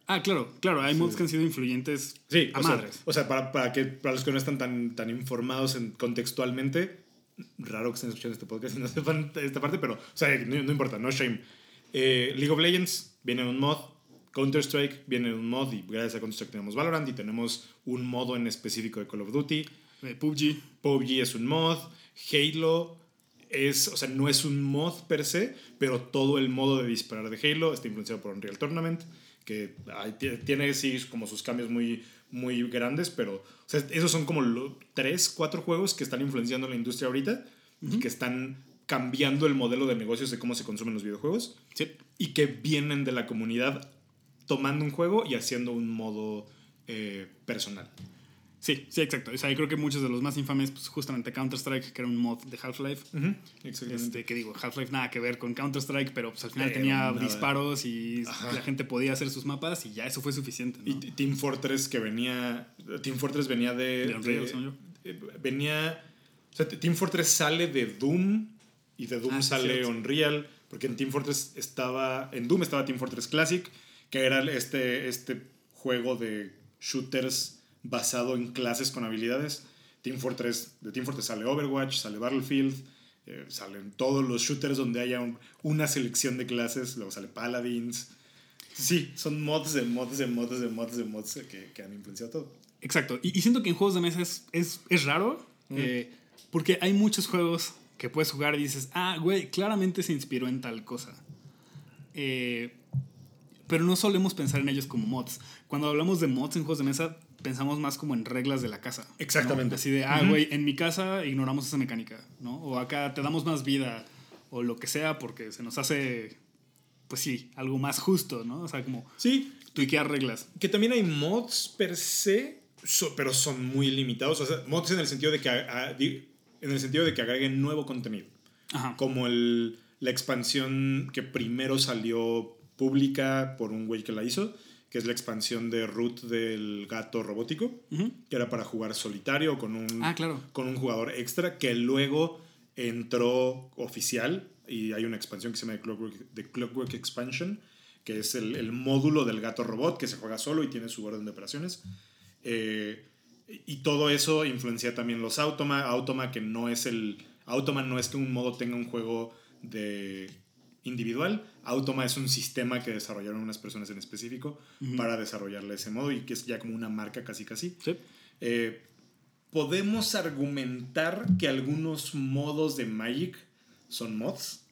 Ah, claro, claro, hay mods que han sido influyentes Sí, a o sea, madres. o sea, para, para, que, para los que no están tan, tan informados en, contextualmente, raro que estén escuchando este podcast y no sepan esta parte, pero, o sea, no, no importa, no shame. Eh, League of Legends viene en un mod, Counter-Strike viene en un mod, y gracias a Counter-Strike tenemos Valorant y tenemos un modo en específico de Call of Duty. Eh, PUBG, PUBG es un mod, Halo es, o sea, no es un mod per se, pero todo el modo de disparar de Halo está influenciado por Unreal Tournament, que tiene sí como sus cambios muy, muy grandes, pero o sea, esos son como los tres, cuatro juegos que están influenciando la industria ahorita y que están cambiando el modelo de negocios de cómo se consumen los videojuegos Sí. y que vienen de la comunidad tomando un juego y haciendo un modo eh, personal. Sí, sí, exacto. O sea, yo creo que muchos de los más infames, pues justamente Counter-Strike, que era un mod de Half-Life. Exactamente. Este, que digo, Half-Life nada que ver con Counter-Strike, pero pues al final Pero tenía nada. disparos y Ajá. la gente podía hacer sus mapas y ya eso fue suficiente. ¿no? Y Team Fortress que venía. Team Fortress venía de. De Unreal, de- eh, venía. O sea, Team Fortress sale de Doom y de Doom Ah, sí, sale. Unreal. Porque en Team Fortress estaba. En Doom estaba Team Fortress Classic, que era este, este juego de shooters basado en clases con habilidades. Team Fortress, de Team Fortress sale Overwatch, sale Battlefield, eh, salen todos los shooters donde haya un- una selección de clases, luego sale Paladins. Sí, son mods de mods de mods de mods de mods que, que han influenciado todo. Exacto. Y, y siento que en juegos de mesa es, es, es raro, eh, porque hay muchos juegos que puedes jugar y dices, ah, güey, claramente se inspiró en tal cosa. Eh, pero no solemos pensar en ellos como mods. Cuando hablamos de mods en juegos de mesa, pensamos más como en reglas de la casa. ¿no? Exactamente. Así de, ah, güey, en mi casa ignoramos esa mecánica, ¿no? O acá te damos más vida, o lo que sea, porque se nos hace, pues sí, algo más justo, ¿no? O sea, como Sí, tuiquear reglas. que también hay mods per se, so- pero son muy limitados. O sea, mods en el sentido de que, a- en el sentido de que agreguen nuevo contenido. Ajá. Como el, la expansión que primero salió pública por un güey que la hizo, que es la expansión de Root del gato robótico, que era para jugar solitario con un, Ah, claro. con un jugador extra, que luego entró oficial y hay una expansión que se llama The Clockwork, The Clockwork Expansion, que es el, el módulo del gato robot que se juega solo y tiene su orden de operaciones. Eh, y todo eso influencia también los Automa. Automa que no es el... Automa no es que un modo tenga un juego de individual. Automa es un sistema que desarrollaron unas personas en específico para desarrollarle ese modo y que es ya como una marca casi casi. Sí. Eh, podemos argumentar que algunos modos de Magic son mods,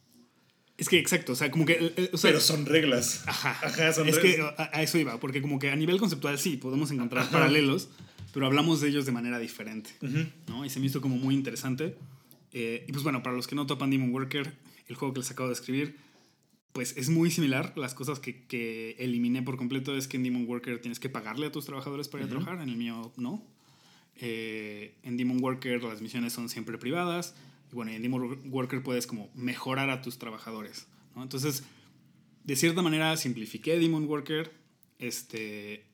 Es que exacto, o sea, como que. eh, o sea, pero son reglas. Ajá. son es que reglas. a, a eso iba, porque como que a nivel conceptual sí, podemos encontrar paralelos, pero hablamos de ellos de manera diferente. ¿no? Y se me hizo como muy interesante. Eh, y pues bueno, para los que no topan Demon Worker, el juego que les acabo de escribir, pues es muy similar. Las cosas que, que eliminé por completo es que en Demon Worker tienes que pagarle a tus trabajadores para ir a trabajar, en el mío no. Eh, en Demon Worker las misiones son siempre privadas. Y bueno, en Demon Worker puedes como mejorar a tus trabajadores, ¿no? Entonces, de cierta manera simplifiqué Demon Worker este,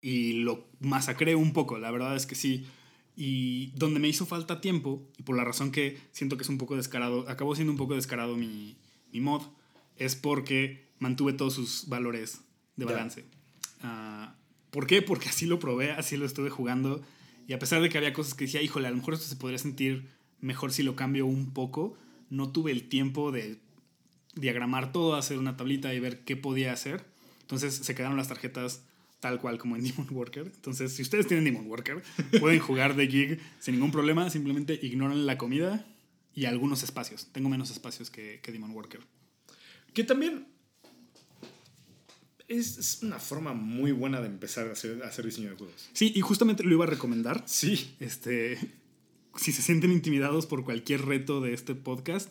y lo masacré un poco, la verdad es que sí. Y donde me hizo falta tiempo, y por la razón que siento que es un poco descarado, acabó siendo un poco descarado mi, mi mod, es porque mantuve todos sus valores de balance. Ah, ¿Por qué? Porque así lo probé, así lo estuve jugando. Y a pesar de que había cosas que decía, híjole, a lo mejor esto se podría sentir mejor si lo cambio un poco, no tuve el tiempo de diagramar todo, hacer una tablita y ver qué podía hacer. Entonces se quedaron las tarjetas tal cual como en Demon Worker. Entonces, si ustedes tienen Demon Worker, pueden jugar de gig sin ningún problema. Simplemente ignoran la comida y algunos espacios. Tengo menos espacios que, que Demon Worker. Que también es, es una forma muy buena de empezar a hacer, a hacer diseño de juegos. Sí, y justamente lo iba a recomendar. Sí. Este, si se sienten intimidados por cualquier reto de este podcast,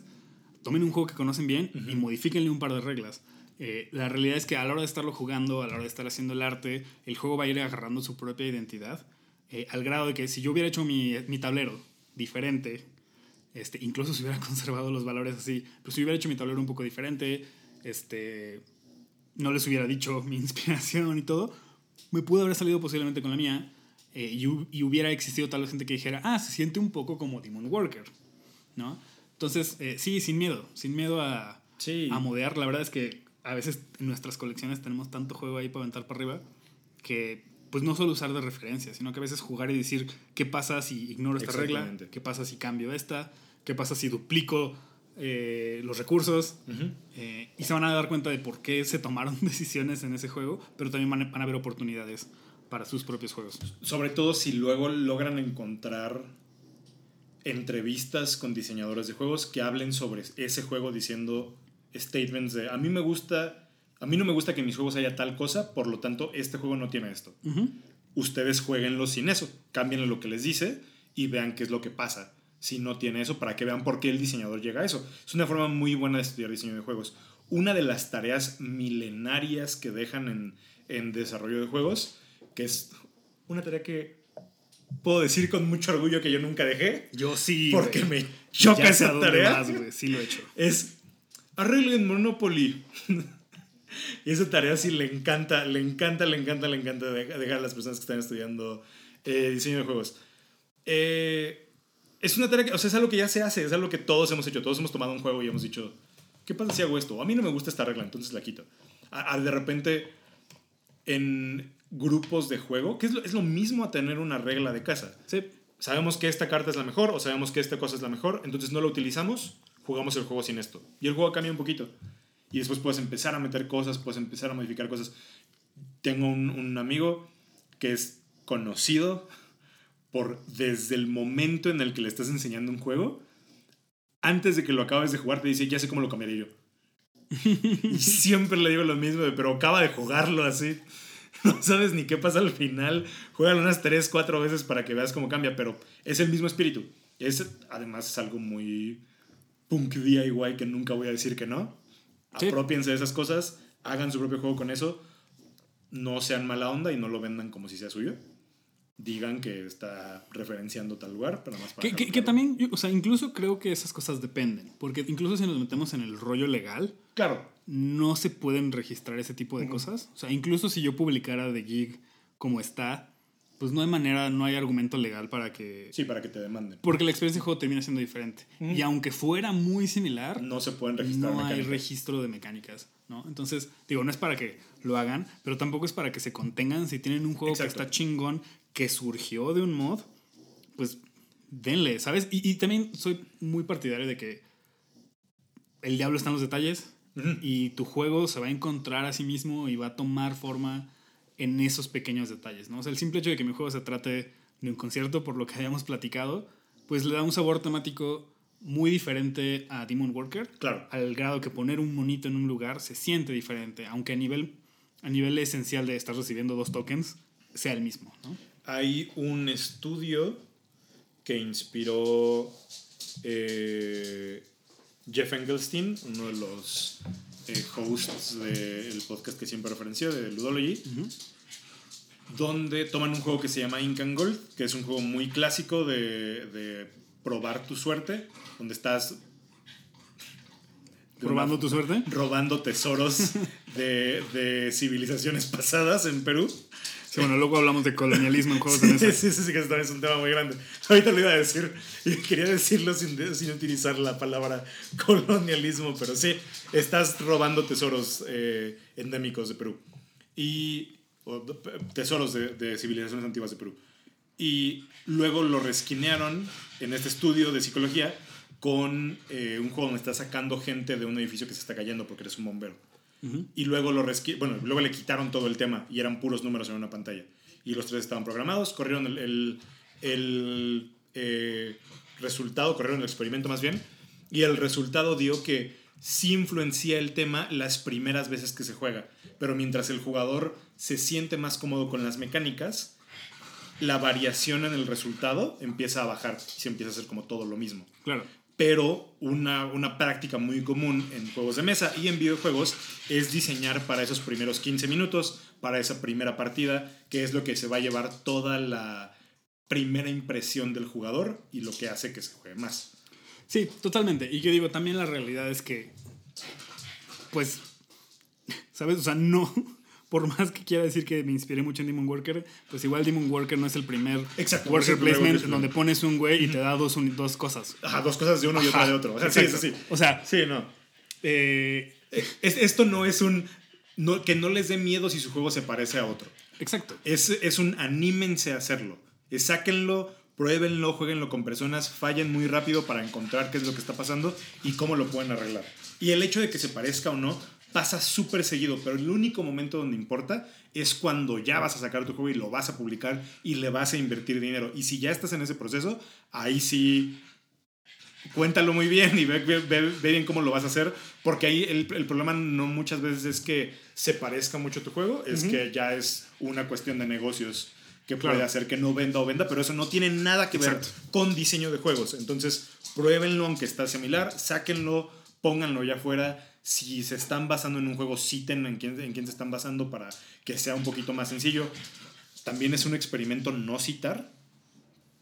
tomen un juego que conocen bien y modifíquenle un par de reglas. Eh, la realidad es que a la hora de estarlo jugando, a la hora de estar haciendo el arte, el juego va a ir agarrando su propia identidad. eh, al grado de que si yo hubiera hecho mi, mi tablero diferente, este, incluso si hubiera conservado los valores así, pero si hubiera hecho mi tablero un poco diferente, este, no les hubiera dicho mi inspiración y todo, me pudo haber salido posiblemente con la mía eh, y, y hubiera existido tal vez gente que dijera, ah, se siente un poco como Demon Worker, ¿no? Entonces, eh, sí, sin miedo, sin miedo a, Sí. a modear. La verdad es que a veces en nuestras colecciones tenemos tanto juego ahí para aventar para arriba que pues no solo usar de referencia, sino que a veces jugar y decir qué pasa si ignoro esta regla, qué pasa si cambio esta, qué pasa si duplico eh, los recursos. Eh, y se van a dar cuenta de por qué se tomaron decisiones en ese juego, pero también van a, van a haber oportunidades para sus propios juegos. Sobre todo si luego logran encontrar entrevistas con diseñadores de juegos que hablen sobre ese juego diciendo statements de a mí me gusta, a mí no me gusta que en mis juegos haya tal cosa, por lo tanto este juego no tiene esto. Ustedes jueguenlo sin eso, cámbienle lo que les dice y vean qué es lo que pasa si no tiene eso, para que vean por qué el diseñador llega a eso. Es una forma muy buena de estudiar diseño de juegos. Una de las tareas milenarias que dejan en, en desarrollo de juegos, que es una tarea que puedo decir con mucho orgullo que yo nunca dejé. Yo sí. Porque güey. me choca Ya esa tarea. güey, Sí lo he hecho. es arreglen Monopoly. y esa tarea sí le encanta, le encanta, le encanta, le encanta de- dejar a las personas que están estudiando eh, diseño de juegos. Eh, es una tarea que, o sea, es algo que ya se hace, es algo que todos hemos hecho. Todos hemos tomado un juego y hemos dicho, ¿qué pasa si hago esto? A mí no me gusta esta regla, entonces la quito. A- a- de repente, en grupos de juego, que es lo, es lo mismo a tener una regla de casa Sí. sabemos que esta carta es la mejor o sabemos que esta cosa es la mejor, entonces no la utilizamos, jugamos el juego sin esto. Y el juego cambia un poquito. Y después puedes empezar a meter cosas, puedes empezar a modificar cosas. Tengo un, un amigo que es conocido por desde el momento en el que le estás enseñando un juego, antes de que lo acabes de jugar, te dice, ya sé cómo lo cambiaría yo. y siempre le digo lo mismo, pero acaba de jugarlo así. No sabes ni qué pasa al final. Juégalo unas 3, 4 veces para que veas cómo cambia, pero es el mismo espíritu. Es, además es algo muy punk DIY que nunca voy a decir que no. Sí. Apropiense de esas cosas, hagan su propio juego con eso, no sean mala onda y no lo vendan como si sea suyo. Digan que está referenciando tal lugar, pero más para Que, que- también, yo- o sea, incluso creo que esas cosas dependen. Porque incluso si nos metemos en el rollo legal, Claro, no se pueden registrar ese tipo de cosas. O sea, incluso si yo publicara The Gig como está, pues no hay manera, no hay argumento legal para que... sí, para que te demanden. Porque la experiencia de juego termina siendo diferente. Y aunque fuera muy similar, No se pueden registrar no hay registro de mecánicas, ¿no? Entonces, digo, no es para que lo hagan, pero tampoco es para que se contengan. Si tienen un juego Exacto. que está chingón, que surgió de un mod, pues denle, ¿sabes? Y, y también soy muy partidario de que el diablo está en los detalles y tu juego se va a encontrar a sí mismo y va a tomar forma en esos pequeños detalles, ¿no? O sea, el simple hecho de que mi juego se trate de un concierto, por lo que habíamos platicado, pues le da un sabor temático muy diferente a Demon Worker, Claro. al grado que poner un monito en un lugar se siente diferente, aunque a nivel, a nivel esencial de estar recibiendo dos tokens sea el mismo, ¿no? Hay un estudio que inspiró eh, Jeff Engelstein, uno de los eh, hosts del podcast que siempre referenció, de Ludology, donde toman un juego que se llama Ink and Gold, que es un juego muy clásico de, de probar tu suerte, donde estás Probando una- tu suerte. robando tesoros de, de civilizaciones pasadas en Perú. Sí, bueno, luego hablamos de colonialismo en juegos de mesa. Sí, sí, sí, que también es un tema muy grande. Ahorita lo iba a decir y quería decirlo sin, sin utilizar la palabra colonialismo, pero sí, estás robando tesoros eh, endémicos de Perú. Y o tesoros de, de civilizaciones antiguas de Perú. Y luego lo resquinearon en este estudio de psicología con eh, un juego donde estás sacando gente de un edificio que se está cayendo porque eres un bombero. Y luego lo bueno, luego le quitaron todo el tema y eran puros números en una pantalla. Y los tres estaban programados, corrieron el, el, el, eh, resultado, corrieron el experimento más bien, y el resultado dio que sí influencia el tema las primeras veces que se juega, pero mientras el jugador se siente más cómodo con las mecánicas, la variación en el resultado empieza a bajar y se empieza a hacer como todo lo mismo Claro. Pero una, una práctica muy común en juegos de mesa y en videojuegos es diseñar para esos primeros 15 minutos, para esa primera partida, que es lo que se va a llevar toda la primera impresión del jugador y lo que hace que se juegue más. Sí, totalmente. Y que digo, también la realidad es que, pues, ¿sabes? O sea, no, por más que quiera decir que me inspiré mucho en Demon Worker, pues igual Demon Worker no es el primer Exacto, worker el primer placement donde pones un güey y te da dos, uni- dos cosas. Ajá, dos cosas de uno y otra Ajá, de otro. Ajá, sí, exacto. sí, sí. O sea, Sí, no. eh, Es- esto no es un... No, que no les dé miedo si su juego se parece a otro. exacto. Es, es un anímense a hacerlo. Es sáquenlo, pruébenlo, jueguenlo con personas, fallen muy rápido para encontrar qué es lo que está pasando y cómo lo pueden arreglar. Y el hecho de que se parezca o no pasa súper seguido, pero el único momento donde importa es cuando ya vas a sacar tu juego y lo vas a publicar y le vas a invertir dinero. Y si ya estás en ese proceso, ahí sí cuéntalo muy bien y ve, ve- ve- bien cómo lo vas a hacer, porque ahí el, el problema no muchas veces es que se parezca mucho tu juego, es que ya es una cuestión de negocios que puede hacer que no venda o venda, pero eso no tiene nada que ver con diseño de juegos. Entonces, pruébenlo aunque está similar, sáquenlo, pónganlo ya afuera. Si se están basando en un juego, citen en quién, en quién se están basando para que sea un poquito más sencillo. También es un experimento no citar,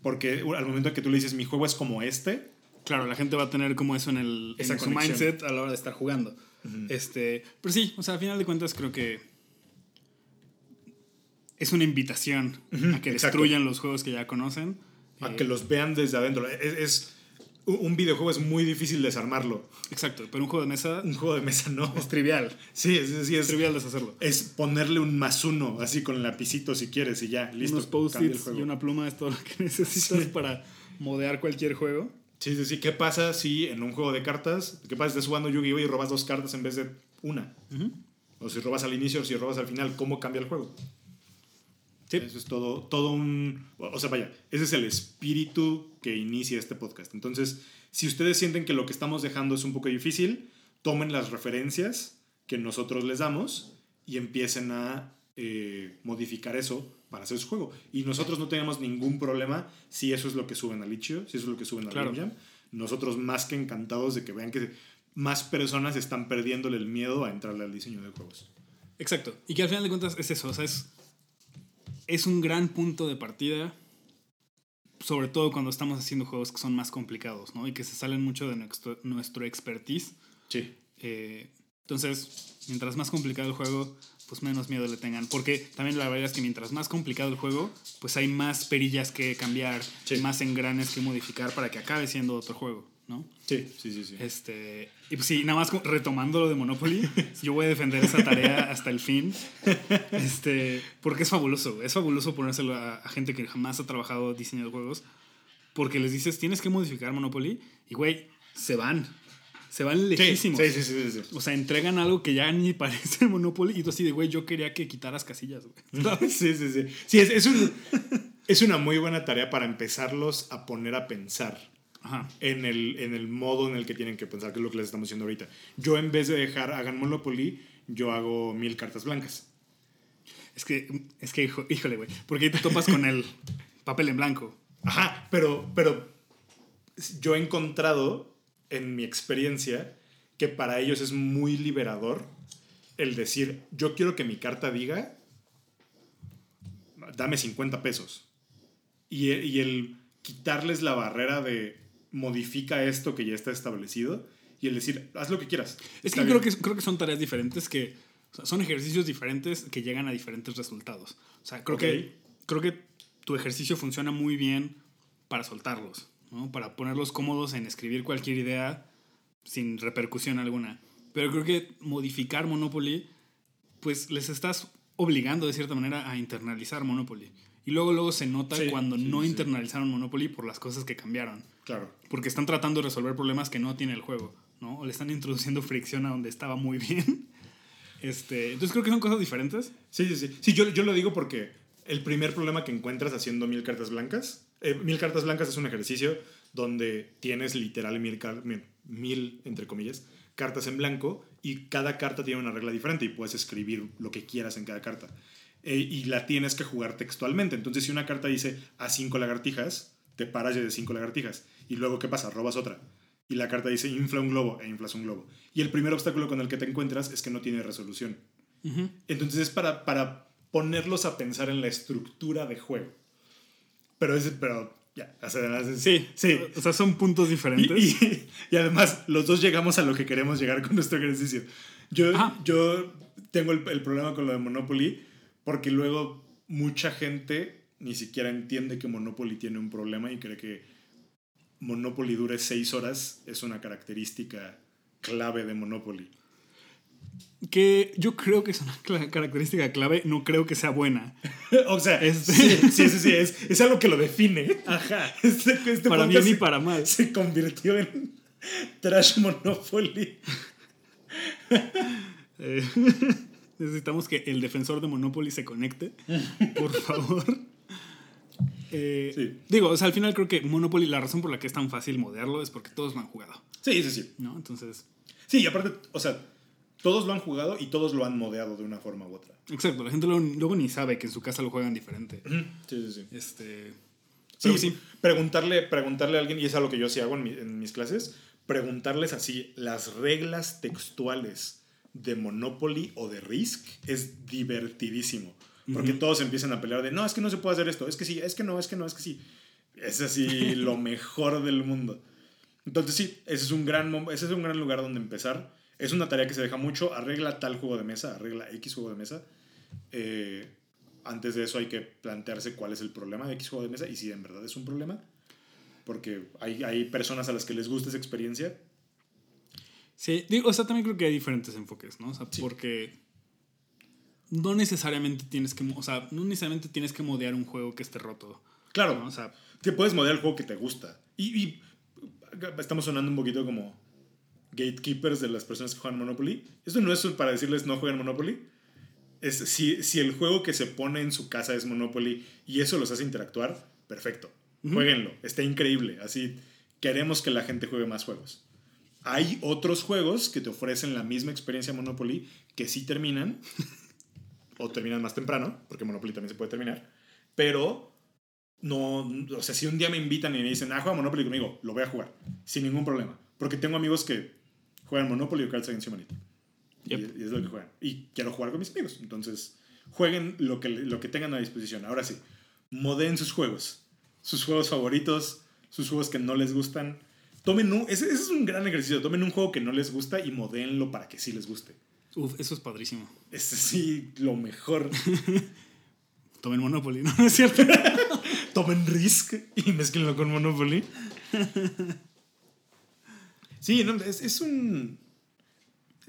porque al momento que tú le dices mi juego es como este. Claro, la gente va a tener como eso en, el, en su mindset a la hora de estar jugando. este, pero sí, o sea, a final de cuentas creo que es una invitación a que destruyan los juegos que ya conocen. A que los vean desde adentro. Es, un videojuego es muy difícil desarmarlo. Exacto, pero un juego de mesa. Un juego de mesa no. Es trivial. Sí, es, es, es trivial deshacerlo. Es ponerle un más uno, así con el lapicito si quieres y ya, listo. Unos post-its y una pluma es todo lo que necesitas para modear cualquier juego. Sí, sí, sí. ¿Qué pasa si en un juego de cartas, qué pasa si estás jugando Yu-Gi-Oh! y robas dos cartas en vez de una? O si robas al inicio o si robas al final, ¿cómo cambia el juego? Sí. Eso es todo, todo un... O sea, vaya, ese es el espíritu que inicia este podcast. Entonces, si ustedes sienten que lo que estamos dejando es un poco difícil, tomen las referencias que nosotros les damos y empiecen a eh, modificar eso para hacer su juego. Y nosotros no tenemos ningún problema si eso es lo que suben a Lichio, si eso es lo que suben a claro. Nosotros más que encantados de que vean que más personas están perdiéndole el miedo a entrarle al diseño de juegos. Exacto. Y que al final de cuentas es eso, o sea, es es un gran punto de partida, sobre todo cuando estamos haciendo juegos que son más complicados, ¿no? Y que se salen mucho de nuestro, nuestro expertise. Sí. Eh, entonces, mientras más complicado el juego, pues menos miedo le tengan. Porque también la verdad es que mientras más complicado el juego, pues hay más perillas que cambiar, más engranes que modificar para que acabe siendo otro juego. ¿No? Sí, sí, sí, sí. Este, y pues sí, nada más retomando lo de Monopoly, yo voy a defender esa tarea hasta el fin. Este, porque es fabuloso, es fabuloso ponérselo a, gente que jamás ha trabajado diseño de juegos, porque les dices, tienes que modificar Monopoly, y güey, se van. Se van lejísimos. Sí, sí, sí, sí, O sea, entregan algo que ya ni parece Monopoly y tú así de, güey, yo quería que quitaras casillas, güey. Sí, sí, sí. Sí, es, es, un, es una muy buena tarea para empezarlos a poner a pensar en el, en el modo en el que tienen que pensar, que es lo que les estamos diciendo ahorita. Yo en vez de dejar hagan Monopoly, yo hago mil cartas blancas. Es que, es que híjole, güey, porque ahí te topas con el papel en blanco. Ajá, pero, pero yo he encontrado en mi experiencia que para ellos es muy liberador el decir, yo quiero que mi carta diga, dame 50 pesos. Y, y el quitarles la barrera de, modifica esto que ya está establecido y el decir, haz lo que quieras. Es que creo, que creo que son tareas diferentes que son ejercicios diferentes que llegan a diferentes resultados. O sea, creo, que, creo que tu ejercicio funciona muy bien para soltarlos, ¿no? para ponerlos cómodos en escribir cualquier idea sin repercusión alguna. Pero creo que modificar Monopoly, pues les estás obligando de cierta manera a internalizar Monopoly. Y luego, luego se nota cuando no internalizaron Monopoly por las cosas que cambiaron. Claro. Porque están tratando de resolver problemas que no tiene el juego, ¿no? O le están introduciendo fricción a donde estaba muy bien. Este, entonces creo que son cosas diferentes. Sí, sí, sí. Sí, yo, yo lo digo porque el primer problema que encuentras haciendo mil cartas blancas, eh, mil cartas blancas es un ejercicio donde tienes literal mil, mil, entre comillas, cartas en blanco y cada carta tiene una regla diferente y puedes escribir lo que quieras en cada carta. Eh, y la tienes que jugar textualmente. Entonces, si una carta dice a cinco lagartijas, te paras de cinco lagartijas. Y luego, ¿qué pasa? Robas otra. Y la carta dice infla un globo e inflas un globo. Y el primer obstáculo con el que te encuentras es que no tiene resolución. Entonces es para, para ponerlos a pensar en la estructura de juego. Pero es, pero ya, sí, sí. O sea, son puntos diferentes. Y, y, además, los dos llegamos a lo que queremos llegar con nuestro ejercicio. Yo, yo tengo el, el, problema con lo de Monopoly porque luego mucha gente ni siquiera entiende que Monopoly tiene un problema y cree que Monopoly dure seis horas es una característica clave de Monopoly. Que yo creo que es una característica clave, no creo que sea buena. o sea, sí, sí, sí, es, es, algo que lo define. Ajá. Este, este para bien y para mal. Se convirtió en Trash Monopoly. eh. Necesitamos que el defensor de Monopoly se conecte, por favor. Eh, digo, o sea, al final creo que Monopoly, la razón por la que es tan fácil modearlo es porque todos lo han jugado. Sí, sí, sí. ¿No? Entonces. Sí, y aparte, o sea, Todos lo han jugado y todos lo han modeado de una forma u otra. Exacto, la gente luego, ni sabe que en su casa lo juegan diferente. Sí, sí, sí. Este. Sí, pero sí. Preguntarle, preguntarle a alguien, y es algo que yo sí hago en, mi- en mis clases, preguntarles así las reglas textuales de Monopoly o de Risk es divertidísimo. Porque Ujú. todos empiezan a pelear de, no, es que no se puede hacer esto, es que sí, es que no, es que no, es que sí. Es así lo mejor del mundo. Entonces sí, ese es, un gran, ese es un gran lugar donde empezar. Es una tarea que se deja mucho. Arregla tal juego de mesa, arregla X juego de mesa. Eh, antes de eso hay que plantearse cuál es el problema de X juego de mesa y si en verdad es un problema. Porque hay, hay personas a las que les gusta esa experiencia. Sí, digo, o sea, también creo que hay diferentes enfoques, ¿no? O sea, Sí. porque no necesariamente tienes que, o sea, no necesariamente tienes que modear un juego que esté roto. Claro, ¿no? O sea, te puedes modear el juego que te gusta. Y, y estamos sonando un poquito como gatekeepers de las personas que juegan Monopoly. Esto no es para decirles no jueguen Monopoly. Es, si, si el juego que se pone en su casa es Monopoly y eso los hace interactuar, perfecto. Ujú. Jueguenlo. Está increíble. Así queremos que la gente juegue más juegos. Hay otros juegos que te ofrecen la misma experiencia Monopoly que sí terminan o terminan más temprano, porque Monopoly también se puede terminar, pero no, o sea, si un día me invitan y me dicen, ah, juega Monopoly conmigo, lo voy a jugar, sin ningún problema, porque tengo amigos que juegan Monopoly o Cards Against Humanity. Yep. Y, es lo que juegan. Y quiero jugar con mis amigos, entonces jueguen lo que, lo que tengan a disposición. Ahora sí, modeen sus juegos, sus juegos favoritos, sus juegos que no les gustan. Tomen un, ese, ese es un gran ejercicio, tomen un juego que no les gusta y modéenlo para que sí les guste. Uf, eso es padrísimo. Ese sí, lo mejor. Tomen Monopoly, ¿no? ¿No es cierto? tomen Risk y mezclenlo con Monopoly. Sí, no, es, es un.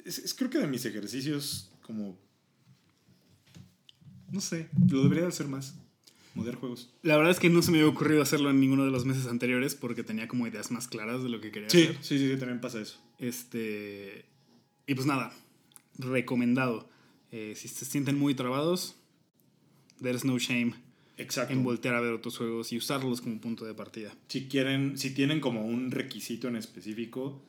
Es, es creo que de mis ejercicios como. No sé, lo debería de hacer más. Modear juegos. La verdad es que no se me había ocurrido hacerlo en ninguno de los meses anteriores porque tenía como ideas más claras de lo que quería Sí, hacer. sí, sí, sí, también pasa eso. Este. Y pues nada, recomendado. Eh, si se sienten muy trabados, there's no shame Exacto. en voltear a ver otros juegos y usarlos como punto de partida. Si quieren, si tienen como un requisito en específico,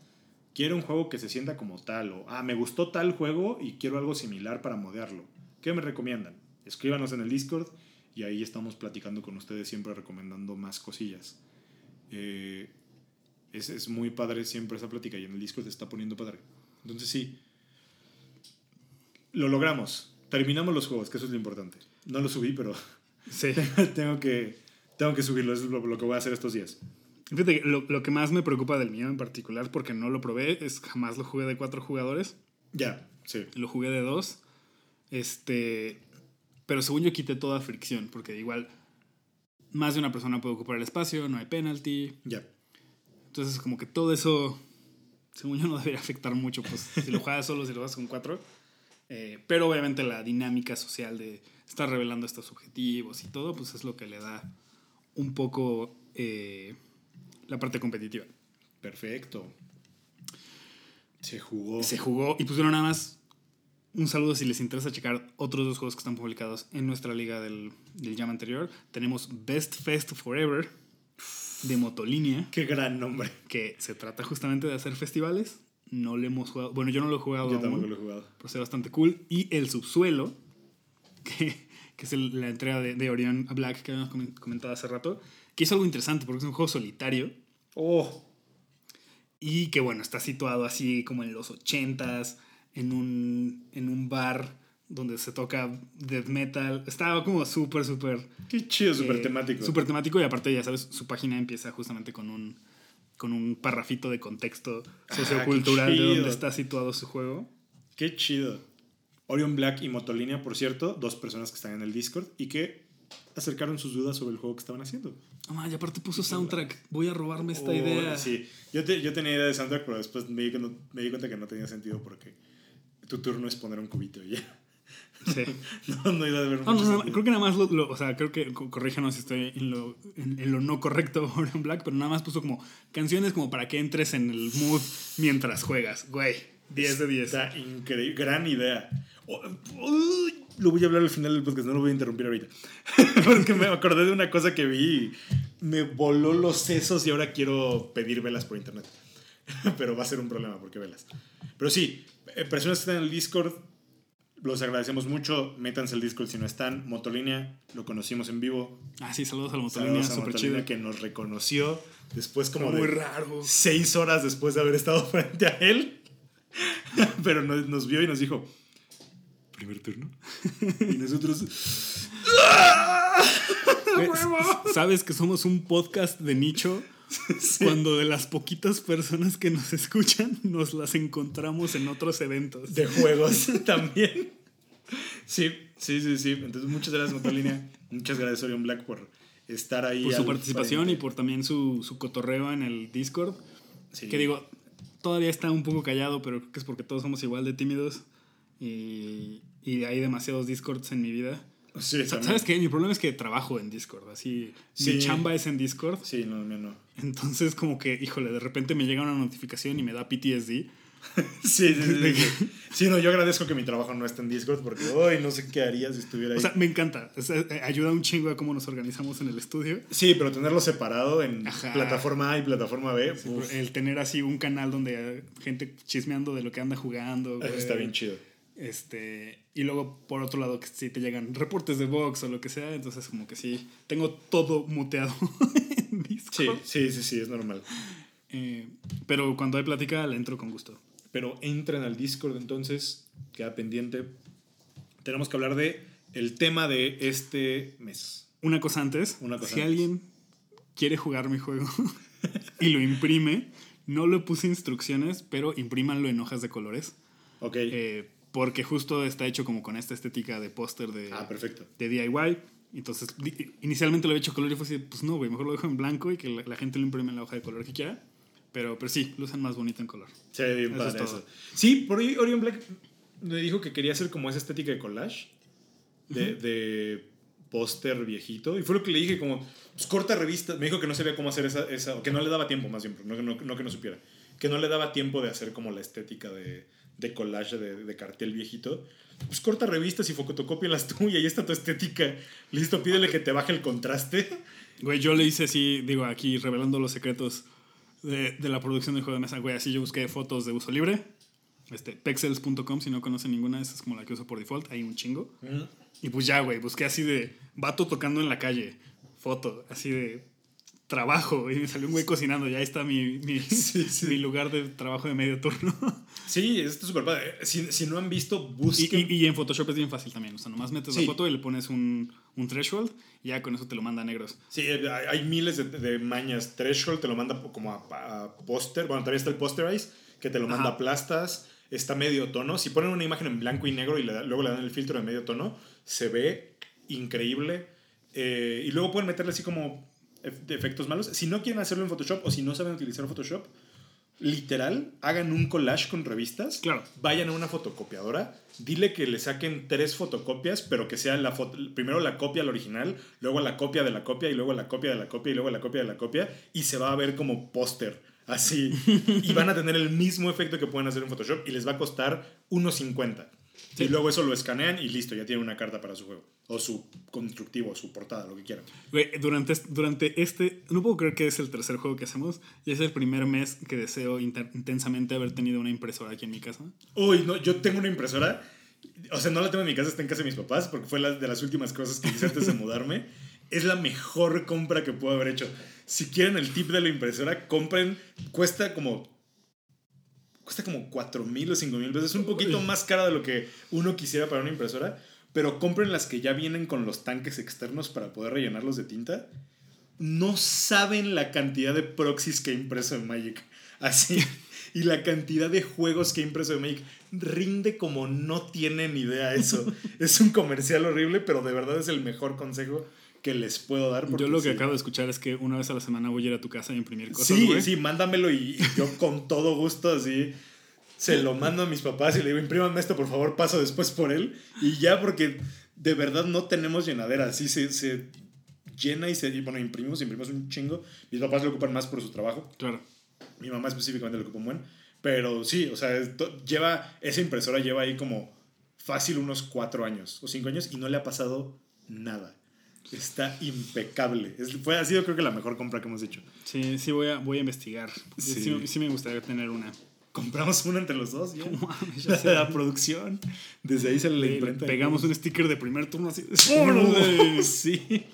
quiero un juego que se sienta como tal, o ah, me gustó tal juego y quiero algo similar para modearlo. ¿Qué me recomiendan? Escríbanos en el Discord y ahí estamos platicando con ustedes, siempre recomendando más cosillas. Eh, es, es muy padre siempre esa plática y en el Discord se está poniendo padre. Entonces sí, lo logramos. Terminamos los juegos, que eso es lo importante. No lo subí, pero Sí. tengo que, tengo que subirlo, eso es lo, lo que voy a hacer estos días. Fíjate, lo, lo que más me preocupa del mío en particular, porque no lo probé, es jamás lo jugué de cuatro jugadores. Ya, sí. Lo jugué de dos. Este. Pero según yo quité toda fricción, porque igual más de una persona puede ocupar el espacio, no hay penalty. Ya. Entonces, como que todo eso, según yo, no debería afectar mucho, pues si lo juegas solo, si lo juegas con cuatro. Eh, pero obviamente la dinámica social de estar revelando estos objetivos y todo, pues es lo que le da un poco eh, la parte competitiva. Perfecto. Se jugó. Se jugó y pusieron nada más un saludo si les interesa checar otros dos juegos que están publicados en nuestra liga del, del Jam anterior. Tenemos Best Fest Forever de Motolínea. Qué gran nombre. que se trata justamente de hacer festivales. No le hemos jugado. Bueno, yo no lo he jugado Yo aún, tampoco lo he jugado. pero está bastante cool. Y El Subsuelo, que, que es el- la entrega de, de Orion Black que habíamos comen- comentado hace rato, que es algo interesante porque es un juego solitario Oh, y que, bueno, está situado así como en los 80s, en un, en un bar donde se toca death metal. Estaba como súper, súper qué chido, súper eh, temático. Súper temático y aparte, ya sabes, su página empieza justamente con un, con un parrafito de contexto Ah, sociocultural qué de donde chido. está situado su juego. Qué chido. Orion Black y Motolínea, por cierto, dos personas que están en el Discord y que acercaron sus dudas sobre el juego que estaban haciendo. Ma, y aparte puso soundtrack. Voy a robarme esta Oh, idea. Sí, yo, te- yo tenía idea de soundtrack, pero después di, me di cuenta que no tenía sentido porque tu turno es poner un cubito y ya. Sí. No, no iba a haber No, no, creo que nada más lo, lo- o sea, creo que, co- corríjanos si estoy en lo, en, en lo no correcto Black, pero nada más puso como canciones como para que entres en el mood mientras juegas. Güey, 10 de 10. Está increíble, gran idea. Oh, lo voy a hablar al final del podcast, no lo voy a interrumpir ahorita. Porque me acordé de una cosa que vi me voló los sesos y ahora quiero pedir velas por internet. pero va a ser un problema porque velas. Pero sí, eh, personas que están en el Discord, los agradecemos mucho. Métanse al Discord si no están. Motolínea, lo conocimos en vivo. Ah, sí, saludos a la Motolínea, Saludos a súper Motolínea chido. que nos reconoció después como muy de raro. seis horas después de haber estado frente a él. Pero nos, nos vio y nos dijo, primer turno. Y nosotros... Güey, Sabes que somos un podcast de nicho cuando de las poquitas personas que nos escuchan nos las encontramos en otros eventos. de juegos también. Sí, sí, sí, sí. Entonces, muchas gracias, Motolínea. Muchas gracias, Orion Black, por estar ahí. por su participación frente. y por también su, su cotorreo en el Discord. Sí. Que digo, todavía está un poco callado, pero creo que es porque todos somos igual de tímidos. Y, y hay demasiados Discords en mi vida. Sí, también. ¿Sabes qué? Mi problema es que trabajo en Discord. Así, Sí. mi chamba es en Discord. Sí, no, no, no. Entonces, como que, híjole, de repente me llega una notificación y me da PTSD. Sí, sí, sí, sí. Sí, no, yo agradezco que mi trabajo no esté en Discord porque hoy no sé qué haría si estuviera ahí. O sea, me encanta. O sea, eh, ayuda un chingo a cómo nos organizamos en el estudio. sí, pero tenerlo separado en Ajá. plataforma A y plataforma B, uf, El tener así un canal donde hay gente chismeando de lo que anda jugando. güey. está bien chido. Este, y luego, por otro lado, que si te llegan reportes de box o lo que sea, entonces como que sí, tengo todo muteado en Sí, Discord. sí, sí, sí, es normal. Eh, pero cuando hay plática, le entro con gusto. Pero entren al Discord entonces, queda pendiente. Tenemos que hablar de el tema de este mes. Una cosa antes, Una cosa si antes. alguien quiere jugar mi juego y lo imprime, no le puse instrucciones, pero imprímanlo en hojas de colores. Ok. Eh, porque justo está hecho como con esta estética de póster de, ah, perfecto. de DIY. Entonces, inicialmente lo había hecho color y fue así, pues no, güey, mejor lo dejo en blanco y que la, la gente lo imprime en la hoja de color que quiera. Pero, pero sí, lo usan más bonito en color. Se ve bien Eso padre es eso. todo. Sí, por ahí Orion Black me dijo que quería hacer como esa estética de collage. De, de póster viejito. Y fue lo que le dije, como, pues corta revistas. Me dijo que no sabía cómo hacer esa, esa o que no le daba tiempo más bien, no, no, no que no supiera. Que no le daba tiempo de hacer como la estética de, de collage de, de cartel viejito. Pues corta revistas y fotocópialas tú y ahí está tu estética. Listo, pídele que te baje el contraste. Güey, yo le hice así, digo, aquí revelando los secretos de, de la producción del juego de mesa. Güey, así yo busqué fotos de uso libre. Este, pexels.com, si no conocen ninguna, esa es como la que uso por default. Hay un chingo. Y pues ya, güey, busqué así de vato tocando en la calle, foto, así de trabajo. Y me salió un güey cocinando. Ya está mi, mi, mi lugar de trabajo de medio turno. Sí, esto es súper padre. Si, si no han visto, busquen. y- y en Photoshop es bien fácil también. O sea, nomás metes Sí. la foto y le pones un, un threshold y ya con eso te lo manda a negros. Sí, hay miles de, de mañas. Threshold te lo manda como a, a póster. Bueno, todavía está el posterize, que te lo manda Ajá. a plastas. Está medio tono. Si ponen una imagen en blanco y negro y le da- luego le dan el filtro de medio tono, se ve increíble. Eh, y luego pueden meterle así como efectos malos. Si no quieren hacerlo en Photoshop o si no saben utilizar Photoshop, literal, hagan un collage con revistas. Claro. Vayan a una fotocopiadora, dile que le saquen tres fotocopias, pero que sea la foto, primero la copia al original, luego la copia de la copia y luego la copia de la copia y luego la copia de la copia y se va a ver como póster, así. y van a tener el mismo efecto que pueden hacer en Photoshop y les va a costar 1.50. Y luego eso lo escanean y listo, ya tienen una carta para su juego. O su constructivo, o su portada, lo que quieran. Güey, durante, durante este, no puedo creer que es el tercer juego que hacemos y es el primer mes que deseo intensamente haber tenido una impresora aquí en mi casa. Uy, no, yo tengo una impresora. O sea, no la tengo en mi casa, está en casa de mis papás, porque fue la, de las últimas cosas que hice antes de mudarme. Es la mejor compra que puedo haber hecho. Si quieren el tip de la impresora, compren. Cuesta como. Cuesta como 4 mil o 5 mil pesos. Es un poquito más cara de lo que uno quisiera para una impresora. Pero compren las que ya vienen con los tanques externos para poder rellenarlos de tinta. No saben la cantidad de proxies que he impreso en Magic. Así. Y la cantidad de juegos que he impreso en Magic. Rinde como no tienen idea eso. es un comercial horrible, pero de verdad es el mejor consejo que les puedo dar. Yo lo que sí. acabo de escuchar es que una vez a la semana voy a ir a tu casa a imprimir cosas, Sí, sí, mándamelo y, y yo con todo gusto así se lo mando a mis papás y le digo, imprímanme esto, por favor, paso después por él. Y ya, porque de verdad no tenemos llenadera. Así se, se llena y se... y bueno, imprimimos, imprimimos un chingo. Mis papás lo ocupan más por su trabajo. Claro. Mi mamá específicamente lo ocupa un buen. Pero sí, o sea, lleva... Esa impresora lleva ahí como fácil unos cuatro años o cinco años y no le ha pasado nada. Está impecable. Es, fue, ha sido creo que la mejor compra que hemos hecho. Sí, sí voy a, voy a investigar. Sí. Sí. Sí, me gustaría tener una. Compramos una entre los dos. No mames, ya sé. la producción. Desde ahí la Le- imprenta. pegamos un sticker de primer turno así. Sí.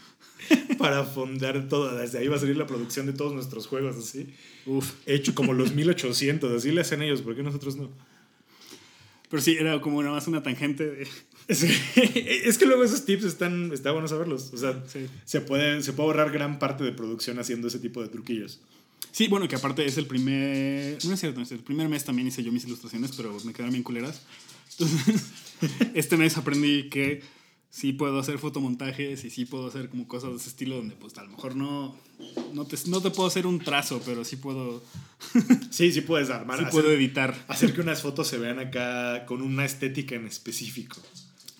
Para fondar todo. Desde ahí va a salir la producción de todos nuestros juegos, así. Uf. Hecho como los 1800. Así le hacen ellos. ¿Por qué nosotros no? Pero sí, era como nada más una tangente de... Es, que luego esos tips están, está bueno saberlos. O sea, Sí. se, puede, se puede ahorrar gran parte de producción haciendo ese tipo de truquillos. Sí, bueno, que aparte es el primer... No es cierto, es el primer mes también hice yo mis ilustraciones, pero me quedaron bien culeras. Entonces, este mes aprendí que sí puedo hacer fotomontajes y sí puedo hacer como cosas de ese estilo donde pues a lo mejor no, no, te, no te puedo hacer un trazo, pero sí puedo, Sí, sí puedes armar. sí hacer, puedo editar. hacer que unas fotos se vean acá con una estética en específico.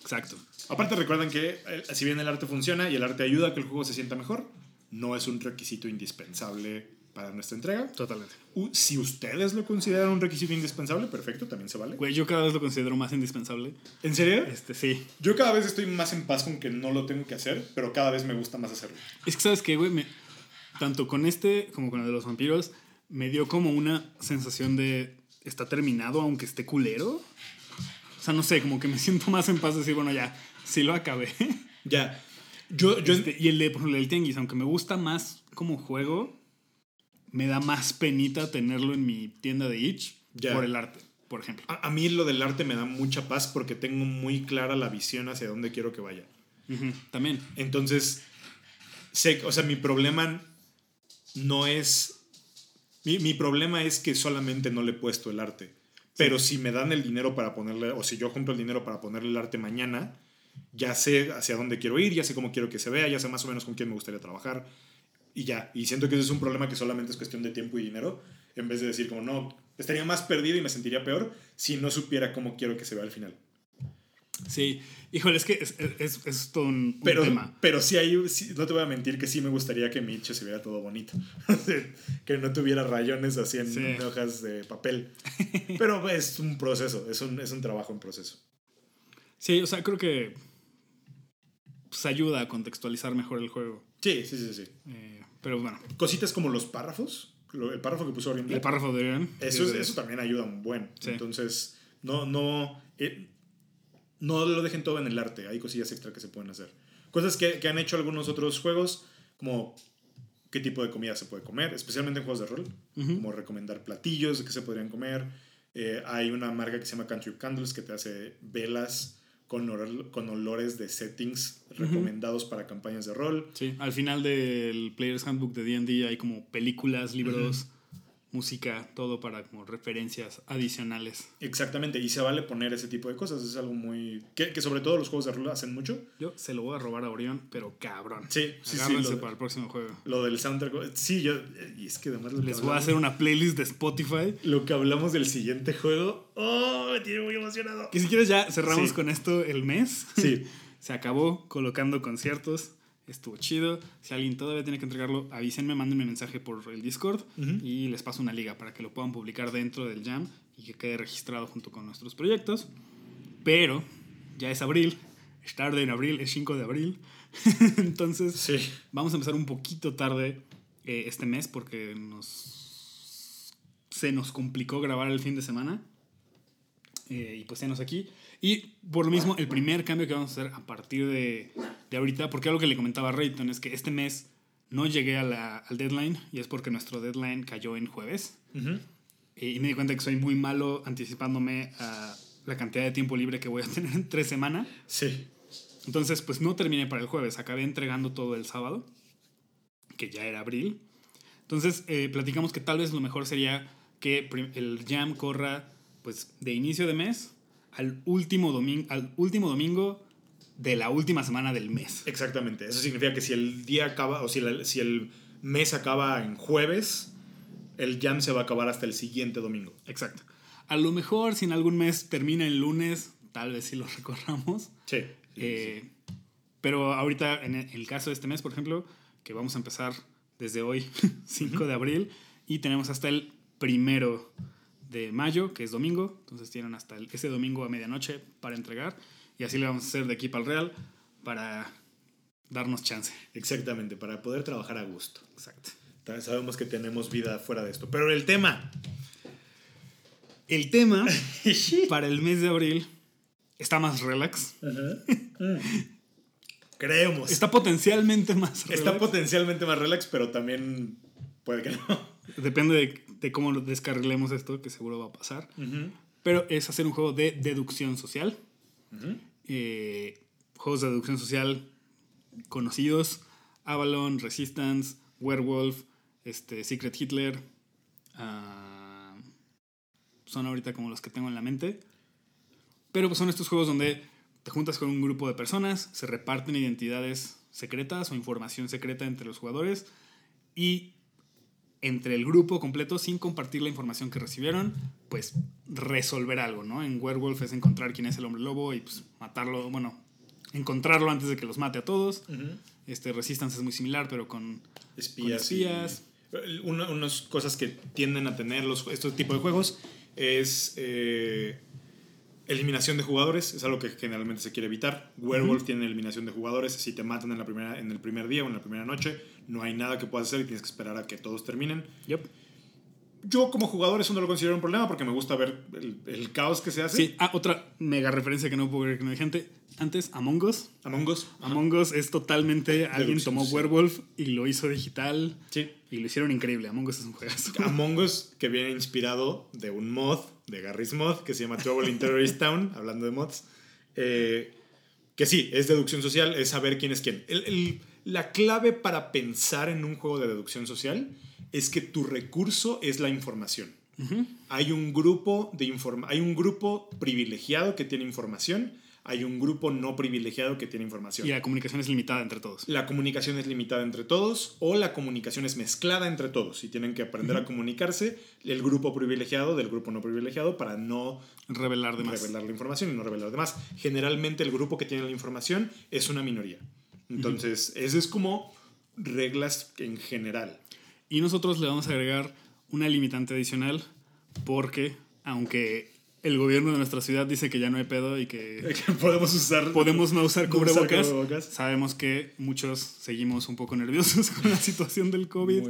Exacto. Aparte recuerden que eh, si bien el arte funciona y el arte ayuda a que el juego se sienta mejor, no es un requisito indispensable para nuestra entrega. Totalmente. U- Si ustedes lo consideran un requisito indispensable, perfecto, también se vale. Güey, yo cada vez lo considero más indispensable. ¿En serio? Este, sí. Yo cada vez estoy más en paz con que no lo tengo que hacer, pero cada vez me gusta más hacerlo. Es que, ¿sabes qué, güey? Me- tanto con este como con el de los vampiros, me dio como una sensación de. Está terminado, aunque esté culero. O sea, no sé, como que me siento más en paz de decir, bueno, ya, sí lo acabé. Ya. Yo, yo Este, y el de, por ejemplo, el Tianguis, aunque me gusta más como juego, me da más penita tenerlo en mi tienda de itch Ya. por el arte, por ejemplo. a, a mí lo del arte me da mucha paz porque tengo muy clara la visión hacia dónde quiero que vaya. También. Entonces, sé, o sea, mi problema no es. Mi, mi problema es que solamente no le he puesto el arte. Pero si me dan el dinero para ponerle, o si yo junto el dinero para ponerle el arte mañana, ya sé hacia dónde quiero ir, ya sé cómo quiero que se vea, ya sé más o menos con quién me gustaría trabajar. Y ya. Y siento que ese es un problema que solamente es cuestión de tiempo y dinero, en vez de decir como, no, estaría más perdido y me sentiría peor si no supiera cómo quiero que se vea al final. Sí. Híjole, es que es, es, es todo un, un Pero, tema. pero sí hay, sí, no te voy a mentir que sí me gustaría que mi se viera todo bonito. que no tuviera rayones así en Sí. hojas de papel. Pero es un proceso, es un, es un trabajo en proceso. Sí, o sea, creo que pues, ayuda a contextualizar mejor el juego. Sí, sí, sí, sí. Eh, pero bueno, Cositas como los párrafos, el párrafo que puso Orion el párrafo de Orion. eso, es- eso también ayuda un buen. Sí. Entonces, no, no, eh, no lo dejen todo en el arte, hay cosillas extra que se pueden hacer. Cosas que, que han hecho algunos otros juegos, como qué tipo de comida se puede comer, especialmente en juegos de rol, como recomendar platillos que se podrían comer. Eh, hay una marca que se llama Country Candles que te hace velas con, olor- con olores de settings recomendados para campañas de rol. Sí, al final del Player's Handbook de D&D hay como películas, libros, música, todo para como referencias adicionales. Exactamente, y se vale poner ese tipo de cosas, es algo muy... que, que sobre todo los juegos de rol hacen mucho. Yo se lo voy a robar a Orión, pero cabrón. Sí, sí, sí. Agárrense Lo, para el próximo juego. lo del soundtrack. Sí, yo... Y es que además lo que Les voy a hacer una playlist de Spotify. Lo que hablamos del siguiente juego... ¡Oh! Me tiene muy emocionado. Que si quieres ya cerramos Sí. con esto el mes. Sí. Se acabó colocando conciertos. Estuvo chido. Si alguien todavía tiene que entregarlo, avísenme, mándenme mensaje por el Discord y les paso una liga para que lo puedan publicar dentro del Jam y que quede registrado junto con nuestros proyectos. Pero ya es abril, es tarde en abril, es 5 de abril. Entonces Sí. vamos a empezar un poquito tarde eh, este mes porque nos se nos complicó grabar el fin de semana. Eh, y pues nos aquí. Y por lo mismo, el primer cambio que vamos a hacer a partir de, de ahorita, porque algo que le comentaba a Rayton es que este mes no llegué a la- al deadline y es porque nuestro deadline cayó en jueves. Ujú. Eh, y me di cuenta que soy muy malo anticipándome a la cantidad de tiempo libre que voy a tener entre semana. Sí. Entonces, pues no terminé para el jueves, acabé entregando todo el sábado, que ya era abril. Entonces, eh, platicamos que tal vez lo mejor sería que el jam corra pues de inicio de mes al último, domingo al último domingo de la última semana del mes. Exactamente. Eso significa que si el día acaba, o si, la- si el mes acaba en jueves, el jam se va a acabar hasta el siguiente domingo. Exacto. A lo mejor si en algún mes termina el lunes, tal vez sí lo recorramos. Sí. Eh, Pero ahorita, en el caso de este mes, por ejemplo, que vamos a empezar desde hoy, 5 de abril, y tenemos hasta el primero de mayo, que es domingo. Entonces tienen hasta ese domingo a medianoche para entregar. Y así le vamos a hacer de aquí para el Real para darnos chance. Exactamente, para poder trabajar a gusto. Exacto. Sabemos que tenemos vida fuera de esto. Pero el tema. El tema para el mes de abril está más relax. Creemos. Está potencialmente más relax. Está potencialmente más relax, pero también puede que no. Depende de, de cómo descarrilemos esto, que seguro va a pasar. Pero es hacer un juego de deducción social. Eh, juegos de deducción social conocidos. Avalon, Resistance, Werewolf, este, Secret Hitler. Ah, son ahorita como los que tengo en la mente. Pero pues son estos juegos donde te juntas con un grupo de personas, se reparten identidades secretas o información secreta entre los jugadores y entre el grupo completo, sin compartir la información que recibieron, pues resolver algo, ¿no? En Werewolf es encontrar quién es el hombre lobo y pues matarlo, bueno, encontrarlo antes de que los mate a todos. Este Resistance es muy similar, pero con espías. espías. unas cosas que tienden a tener los, estos tipos de juegos es eh, eliminación de jugadores, es algo que generalmente se quiere evitar. Werewolf tiene eliminación de jugadores, si te matan en, la primera, en el primer día o en la primera noche, no hay nada que puedas hacer y tienes que esperar a que todos terminen. Yo como jugador eso no lo considero un problema porque me gusta ver el, caos que se hace. Sí, ah, otra mega referencia que no puedo creer que no hay gente. Antes, Among Us. Among Us. Among Us es totalmente. alguien tomó Werewolf y lo hizo digital. Sí. Y lo hicieron increíble. Among Us es un juegazo. Among Us que viene inspirado de un mod, de Garry's Mod, que se llama Trouble in Terrorist Town, hablando de mods. Eh, que sí, es deducción social, es saber quién es quién. la clave para pensar en un juego de deducción social es que tu recurso es la información. Hay un grupo de hay un grupo privilegiado que tiene información, hay un grupo no privilegiado que tiene información. Y la comunicación es limitada entre todos. La comunicación es limitada entre todos o la comunicación es mezclada entre todos y tienen que aprender a comunicarse el grupo privilegiado del grupo no privilegiado para no revelar, de revelar la información y no revelar demás. Generalmente el grupo que tiene la información es una minoría. Entonces, eso es como reglas en general. Y nosotros le vamos a agregar una limitante adicional porque, aunque el gobierno de nuestra ciudad dice que ya no hay pedo y que podemos usar podemos no usar cubrebocas, sabemos que muchos seguimos un poco nerviosos con la situación del COVID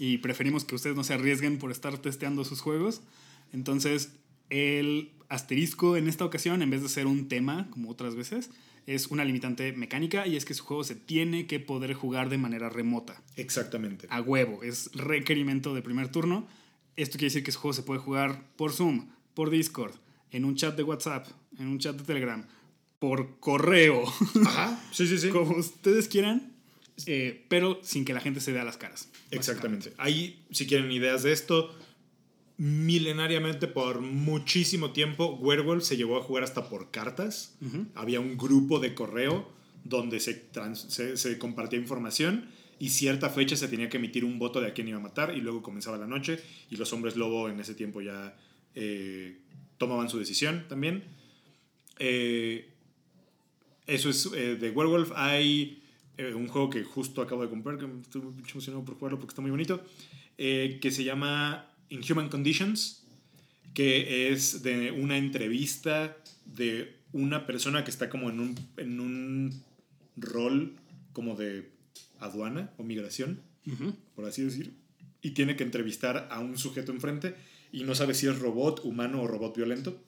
y preferimos que ustedes no se arriesguen por estar testeando sus juegos. Entonces, el asterisco en esta ocasión, en vez de ser un tema como otras veces, es una limitante mecánica y es que su juego se tiene que poder jugar de manera remota. Exactamente. A huevo, es requerimiento de primer turno. Esto quiere decir que su juego se puede jugar por Zoom, por Discord, en un chat de WhatsApp, en un chat de Telegram, por correo. Ajá, sí, sí, sí. Como ustedes quieran, eh, pero sin que la gente se vea las caras. Exactamente. Ahí, si quieren ideas de esto, milenariamente por muchísimo tiempo Werewolf se llevó a jugar hasta por cartas. Había un grupo de correo donde se, se, compartía información y cierta fecha se tenía que emitir un voto de a quién iba a matar y luego comenzaba la noche y los hombres lobo en ese tiempo ya eh, tomaban su decisión también. Eh, eso es eh, de Werewolf. Hay un juego que justo acabo de comprar, que estoy muy emocionado por jugarlo porque está muy bonito, que se llama Inhuman Conditions, que es de una entrevista de una persona que está como en un, en un rol como de aduana o migración, por así decir, y tiene que entrevistar a un sujeto enfrente y no sabe si es robot, humano o robot violento.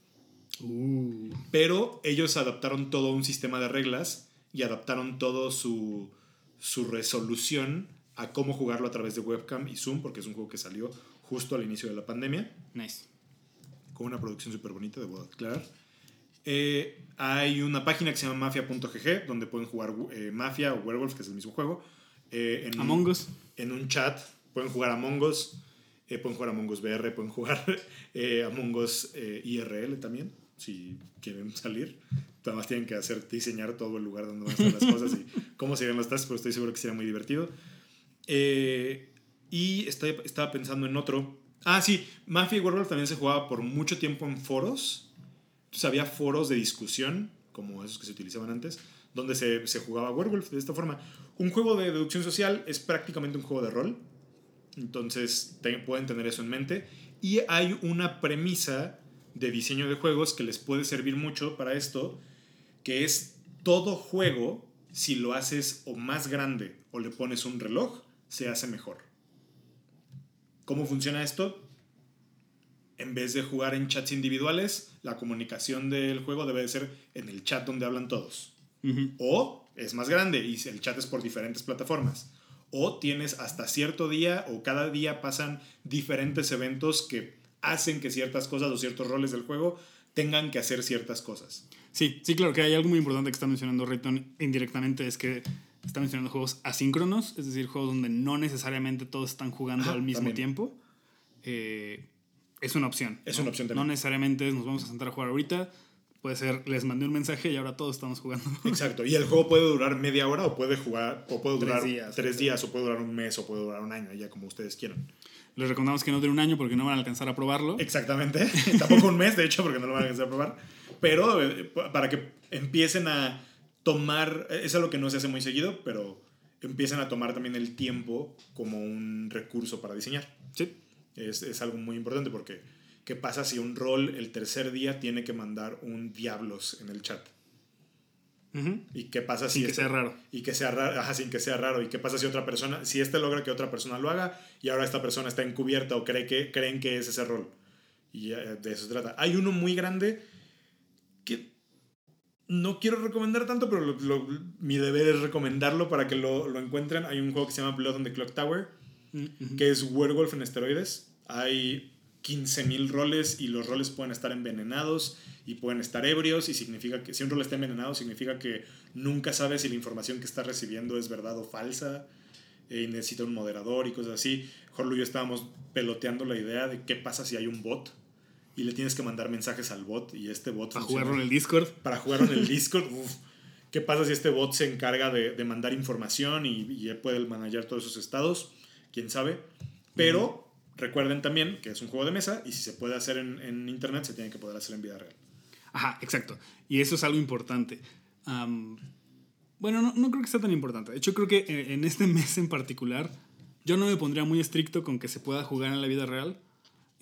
Uh. Pero ellos adaptaron todo un sistema de reglas y adaptaron todo su, su resolución a cómo jugarlo a través de webcam y Zoom, porque es un juego que salió justo al inicio de la pandemia. Nice. Con una producción súper bonita, debo aclarar. Eh, hay una página que se llama mafia.gg donde pueden jugar eh, Mafia o Werewolf, que es el mismo juego. Eh, en Among Us. En un chat pueden jugar Among Us, pueden jugar Among Us VR, pueden jugar Among Us IRL también, si quieren salir. Además tienen que hacer, diseñar todo el lugar donde van a estar las cosas y cómo se ven las tasas, pero estoy seguro que será muy divertido. Eh, y estaba pensando en otro. Ah, sí, Mafia y Werewolf también se jugaba por mucho tiempo en foros. Entonces había foros de discusión, como esos que se utilizaban antes, donde se, se jugaba Werewolf de esta forma. Un juego de deducción social es prácticamente un juego de rol. Entonces pueden tener eso en mente. Y hay una premisa de diseño de juegos que les puede servir mucho para esto, que es todo juego si lo haces o más grande o le pones un reloj, se hace mejor. ¿Cómo funciona esto? En vez de jugar en chats individuales, la comunicación del juego debe de ser en el chat donde hablan todos. O es más grande y el chat es por diferentes plataformas. O tienes hasta cierto día o cada día pasan diferentes eventos que hacen que ciertas cosas o ciertos roles del juego tengan que hacer ciertas cosas. Sí, sí, claro que hay algo muy importante que está mencionando Rayton indirectamente, es que está mencionando juegos asíncronos, es decir, juegos donde no necesariamente todos están jugando al mismo tiempo. Eh, es una opción. Es una opción también. No necesariamente nos vamos a sentar a jugar ahorita. Puede ser, les mandé un mensaje y ahora todos estamos jugando. Exacto. Y el juego puede durar media hora o puede jugar, o puede durar tres días, tres días o puede durar un mes o puede durar un año, ya como ustedes quieran. Les recomendamos que no dure un año porque no van a alcanzar a probarlo. Exactamente. Tampoco un mes, de hecho, porque no lo van a alcanzar a probar. Pero eh, para que empiecen a tomar, es algo que no se hace muy seguido, pero empiecen a tomar también el tiempo como un recurso para diseñar. Sí. Es, es algo muy importante porque ¿qué pasa si un rol el tercer día tiene que mandar un diablos en el chat? ¿Y qué pasa si... Sin que sea raro. Y que sea raro, ajá, sin que sea raro. ¿Y qué pasa si otra persona, si este logra que otra persona lo haga y ahora esta persona está encubierta o cree que, creen que es ese rol? Y de eso se trata. Hay uno muy grande no quiero recomendar tanto, pero mi deber es recomendarlo para que lo, lo, encuentren. Hay un juego que se llama Blood on the Clock Tower, mm, que es Werewolf en esteroides. Hay 15.000 roles y los roles pueden estar envenenados y pueden estar ebrios y significa que si un rol está envenenado significa que nunca sabe si la información que está recibiendo es verdad o falsa eh, y necesita un moderador y cosas así. Jorge y yo estábamos peloteando la idea de qué pasa si hay un bot y le tienes que mandar mensajes al bot y este bot... Para jugarlo en el Discord. Para jugarlo en el Discord. ¿Qué pasa si este bot se encarga de, mandar información y, y, puede manejar todos esos estados? ¿Quién sabe? Pero recuerden también que es un juego de mesa y si se puede hacer en, en internet se tiene que poder hacer en vida real. Ajá, exacto. Y eso es algo importante. bueno, no, no, creo que sea tan importante. De hecho, creo que en este mes en particular, yo no me pondría muy estricto con que se pueda jugar en la vida real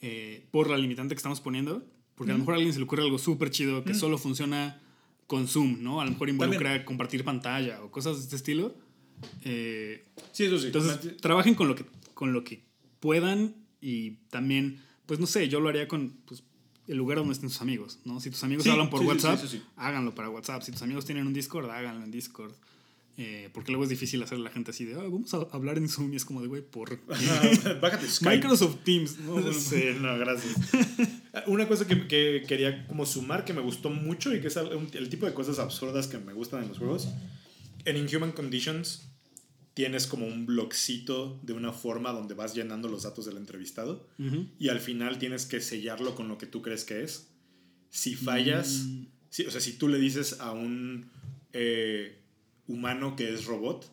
eh, por la limitante que estamos poniendo, porque a lo mejor a alguien se le ocurre algo súper chido que solo funciona con Zoom, ¿no? A lo mejor involucra compartir pantalla o cosas de este estilo. Eh, sí, eso sí. Entonces, trabajen con lo, que, con lo que puedan y también, pues no sé, yo lo haría con pues, el lugar donde estén tus amigos, ¿no? Si tus amigos hablan por WhatsApp, háganlo para WhatsApp. Si tus amigos tienen un Discord, háganlo en Discord. Eh, porque luego es difícil hacer a la gente así de, ah, vamos a hablar en Zoom y es como de, güey, por... Bájate Microsoft Teams. No, sí, no, gracias. Una cosa que, que, quería como sumar, que me gustó mucho y que es el tipo de cosas absurdas que me gustan en los juegos. En Inhuman Conditions tienes como un blogcito de una forma donde vas llenando los datos del entrevistado y al final tienes que sellarlo con lo que tú crees que es. Si fallas, mm. o sea, si tú le dices a un... Eh, humano que es robot,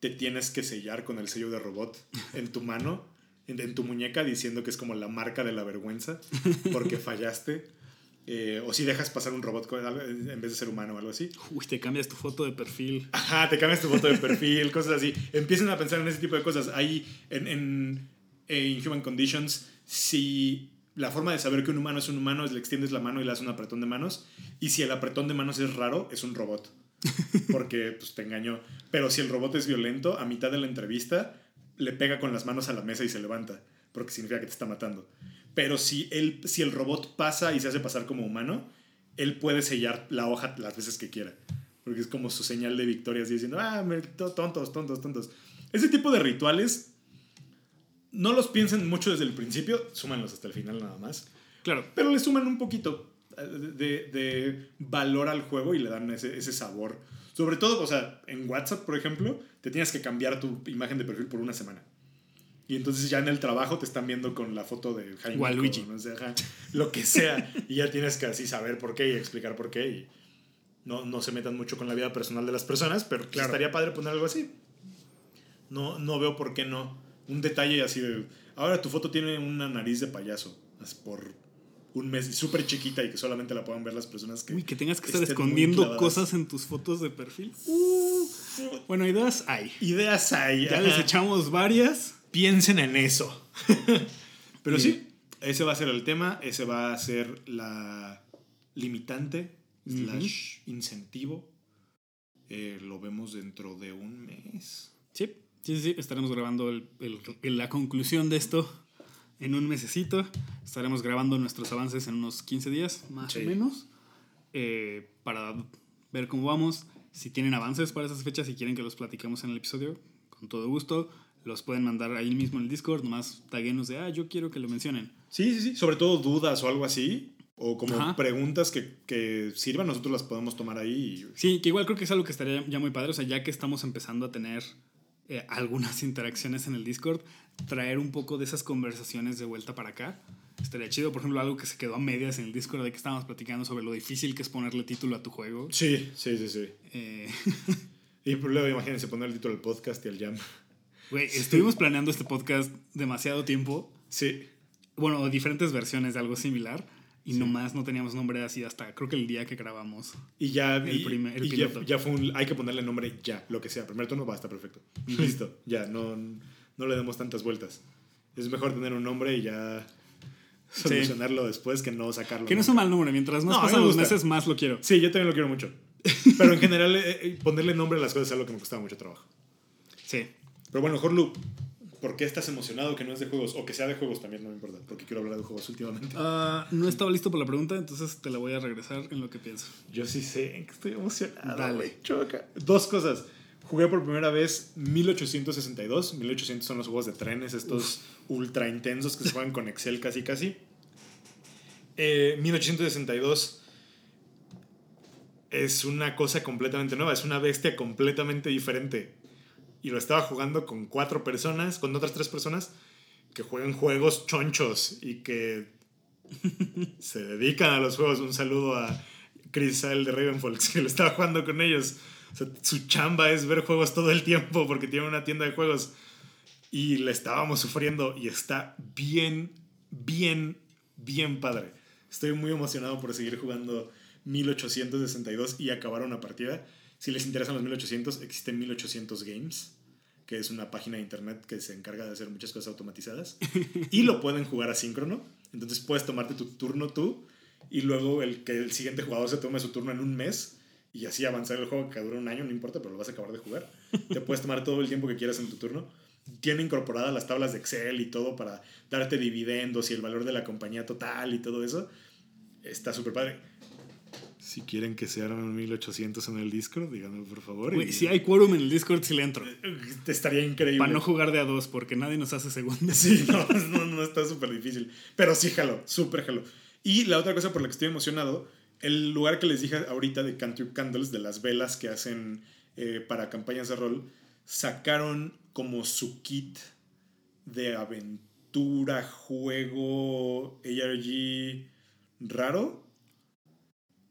te tienes que sellar con el sello de robot en tu mano, en, tu muñeca, diciendo que es como la marca de la vergüenza porque fallaste. Eh, o si dejas pasar un robot en vez de ser humano o algo así. Uy, te cambias tu foto de perfil. Ajá, te cambias tu foto de perfil, cosas así. Empiecen a pensar en ese tipo de cosas. Ahí en, en, en Human Conditions, si la forma de saber que un humano es un humano es le extiendes la mano y le das un apretón de manos. Y si el apretón de manos es raro, es un robot. porque pues, te engañó. Pero si el robot es violento, a mitad de la entrevista le pega con las manos a la mesa y se levanta, porque significa que te está matando. Pero si, él, si el robot pasa y se hace pasar como humano, él puede sellar la hoja las veces que quiera. Porque es como su señal de victoria, así diciendo, ah, tontos, tontos, tontos. Ese tipo de rituales, no los piensen mucho desde el principio, súmanlos hasta el final nada más. Claro. Pero le suman un poquito de, de valor al juego y le dan ese, ese, sabor. Sobre todo, o sea, en WhatsApp, por ejemplo, te tienes que cambiar tu imagen de perfil por una semana. Y entonces ya en el trabajo te están viendo con la foto de Jaime. O Luigi. ¿no? lo que sea. y ya tienes que así saber por qué y explicar por qué. Y no, no se metan mucho con la vida personal de las personas, pero claro. estaría padre poner algo así. No, no veo por qué no. Un detalle así de. Ahora tu foto tiene una nariz de payaso. Por un mes súper chiquita y que solamente la puedan ver las personas que. Uy, que tengas que estar escondiendo cosas en tus fotos de perfil. Uh, bueno, ideas hay. Ideas hay. Ya les echamos varias. Piensen en eso. Pero sí, ese va a ser el tema. Ese va a ser la limitante, slash incentivo, eh, lo vemos dentro de un mes. Sí, sí, sí, estaremos grabando el, el, la conclusión de esto en un mesecito. Estaremos grabando nuestros avances en unos 15 días, más o menos, eh, para ver cómo vamos. Si tienen avances para esas fechas y quieren que los platiquemos en el episodio, con todo gusto, los pueden mandar ahí mismo en el Discord, nomás taguenos de, ah, yo quiero que lo mencionen. Sí, sí, sí, sobre todo dudas o algo así. O como preguntas que, que, sirvan, nosotros las podemos tomar ahí. Sí, que igual creo que es algo que estaría ya muy padre. O sea, ya que estamos empezando a tener eh, algunas interacciones en el Discord, traer un poco de esas conversaciones de vuelta para acá. Estaría chido, por ejemplo, algo que se quedó a medias en el Discord de que estábamos platicando sobre lo difícil que es ponerle título a tu juego. Sí, sí, sí, sí. Eh. y luego imagínense poner el título al podcast y al jam. Güey, estuvimos planeando este podcast demasiado tiempo. Sí. Bueno, diferentes versiones de algo similar. Y nomás no teníamos nombre así hasta creo que el día que grabamos. Y ya, el, primer, y ya, fue un, hay que ponerle nombre ya, lo que sea. Primer tono va a estar perfecto. Listo, ya, no, no le demos tantas vueltas. Es mejor tener un nombre y ya solucionarlo después que no sacarlo. Que no es un mal nombre, mientras más pasan los meses, más lo quiero. Sí, yo también lo quiero mucho. Pero en general, eh, eh, ponerle nombre a las cosas es algo que me costaba mucho trabajo. Sí. Pero bueno, Horlu, ¿por qué estás emocionado que no es de juegos? O que sea de juegos también, no me importa, porque quiero hablar de juegos últimamente. Uh, no estaba listo por la pregunta, entonces te la voy a regresar en lo que pienso. Yo sí sé que estoy emocionado. Dale. Choca. Dos cosas. Jugué por primera vez 1862. 1800 son los juegos de trenes, estos ultra intensos que se juegan con Excel casi casi. 1862 eh, es una cosa completamente nueva, es una bestia completamente diferente. Y lo estaba jugando con cuatro personas, con otras tres personas que juegan juegos chonchos y que se dedican a los juegos. Un saludo a Chris Sale de Ravenfolks que lo estaba jugando con ellos. su chamba es ver juegos todo el tiempo porque tiene una tienda de juegos. Y le estábamos sufriendo y está bien, bien, bien padre. Estoy muy emocionado por seguir jugando 1862 y acabar una partida. Si les interesan los 1800, existen 1800 Games, que es una página de internet que se encarga de hacer muchas cosas automatizadas. y lo pueden jugar asíncrono. Entonces puedes tomarte tu turno tú y luego el que el siguiente jugador se tome su turno en un mes y así avanzar el juego que dura un año, no importa, pero lo vas a acabar de jugar. Te puedes tomar todo el tiempo que quieras en tu turno tiene incorporadas las tablas de Excel y todo para darte dividendos y el valor de la compañía total y todo eso. Está súper padre. Si quieren que se armen 1800 en el Discord, díganme por favor. si hay quórum en el Discord, sí le entro. Estaría increíble. Para no jugar de a dos, porque nadie nos hace segundos. Sí, no, no, no está súper difícil. Pero sí, jalo, súper jalo. Y la otra cosa por la que estoy emocionado, el lugar que les dije ahorita de Country Candles, de las velas que hacen eh, para campañas de rol, sacaron como su kit de aventura, juego, ARG raro.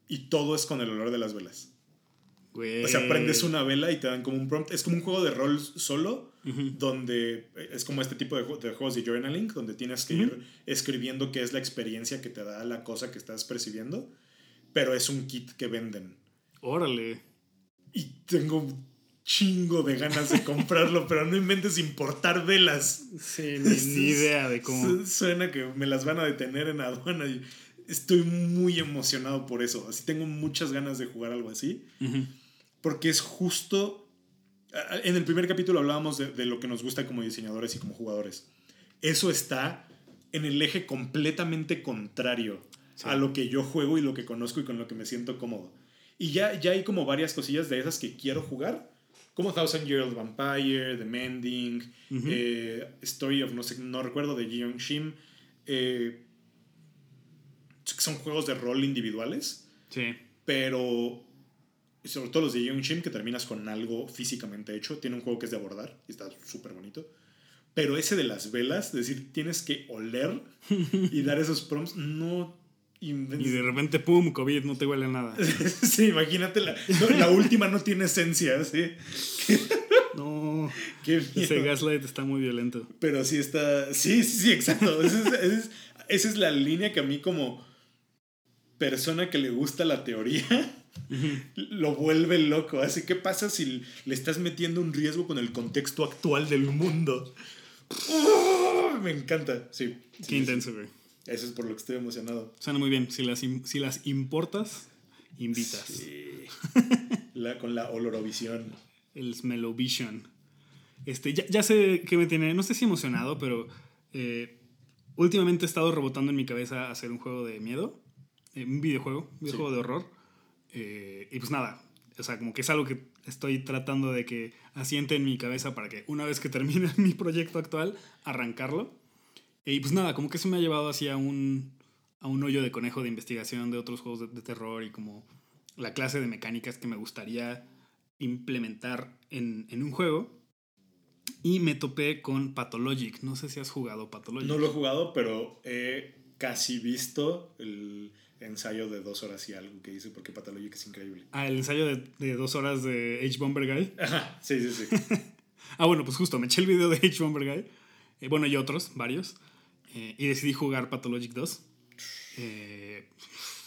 Y todo es con el olor de las velas. O sea, prendes una vela y te dan como un prompt. Es como un juego de rol solo, donde es como este tipo de, juegos de journaling, donde tienes que ir escribiendo qué es la experiencia que te da la cosa que estás percibiendo. Pero es un kit que venden. Órale. Y tengo chingo de ganas de comprarlo, pero no inventes importar velas. Sí, ni, idea de cómo. Suena que me las van a detener en aduana y estoy muy emocionado por eso. Así tengo muchas ganas de jugar algo así. Porque es justo. En el primer capítulo hablábamos de, lo que nos gusta como diseñadores y como jugadores. Eso está en el eje completamente contrario a lo que yo juego y lo que conozco y con lo que me siento cómodo. Y ya, ya hay como varias cosillas de esas que quiero jugar como Thousand Year Old Vampire, The Mending, eh, Story of no sé, no recuerdo de Jeong Shim. Eh, son juegos de rol individuales. Sí. Pero sobre todo los de Jeong Shim que terminas con algo físicamente hecho. Tiene un juego que es de abordar y está súper bonito. Pero ese de las velas, es decir, tienes que oler y dar esos prompts, no y de repente, pum, COVID, no te huele a nada. sí, imagínate, la, la última no tiene esencia, ¿sí? no, ese gaslight está muy violento. Pero sí está, sí, sí, sí, exacto. Esa es, esa es, la línea que a mí como persona que le gusta la teoría lo vuelve loco. Así, ¿qué pasa si le estás metiendo un riesgo con el contexto actual del mundo? ¡Oh! me encanta, sí. Qué intenso, güey. Eso es por lo que estoy emocionado. Suena muy bien. Si las, si las importas, invitas. La, con la olorovisión. El Smellovision. Este, ya, ya sé que me tiene, no sé si emocionado, pero eh, últimamente he estado rebotando en mi cabeza hacer un juego de miedo, un videojuego, un videojuego de horror. Eh, y pues nada, o sea, como que es algo que estoy tratando de que asiente en mi cabeza para que una vez que termine mi proyecto actual, arrancarlo. Y pues nada, como que eso me ha llevado hacia un, a un hoyo de conejo de investigación de otros juegos de, de terror y como la clase de mecánicas que me gustaría implementar en, en un juego. Y me topé con Pathologic. No sé si has jugado Pathologic. No lo he jugado, pero he casi visto el ensayo de dos horas y algo que hice porque Pathologic es increíble. Ah, el ensayo de, de dos horas de H-Bomber Guy. Ajá, sí, sí, sí. ah, bueno, pues justo, me eché el video de H-Bomber Guy. Eh, bueno, y otros, varios. Eh, y decidí jugar Pathologic 2. Eh,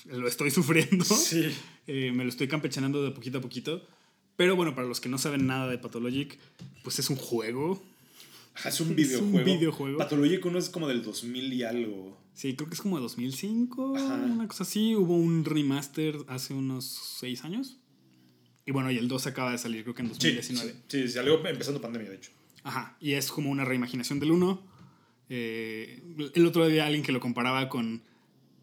lo estoy sufriendo. Sí. Me lo estoy campechanando de poquito a poquito. Pero bueno, para los que no saben nada de Pathologic, pues es un juego. Ajá, es un videojuego. un videojuego. Pathologic 1 es como del 2000 y algo. Sí, creo que es como de 2005, Ajá. una cosa así. Hubo un remaster hace unos 6 años. Y bueno, y el 2 acaba de salir, creo que en Sí, 2019. sí, sí, salió empezando pandemia, de hecho. Ajá, y es como una reimaginación del 1. Eh, el otro día alguien que lo comparaba con,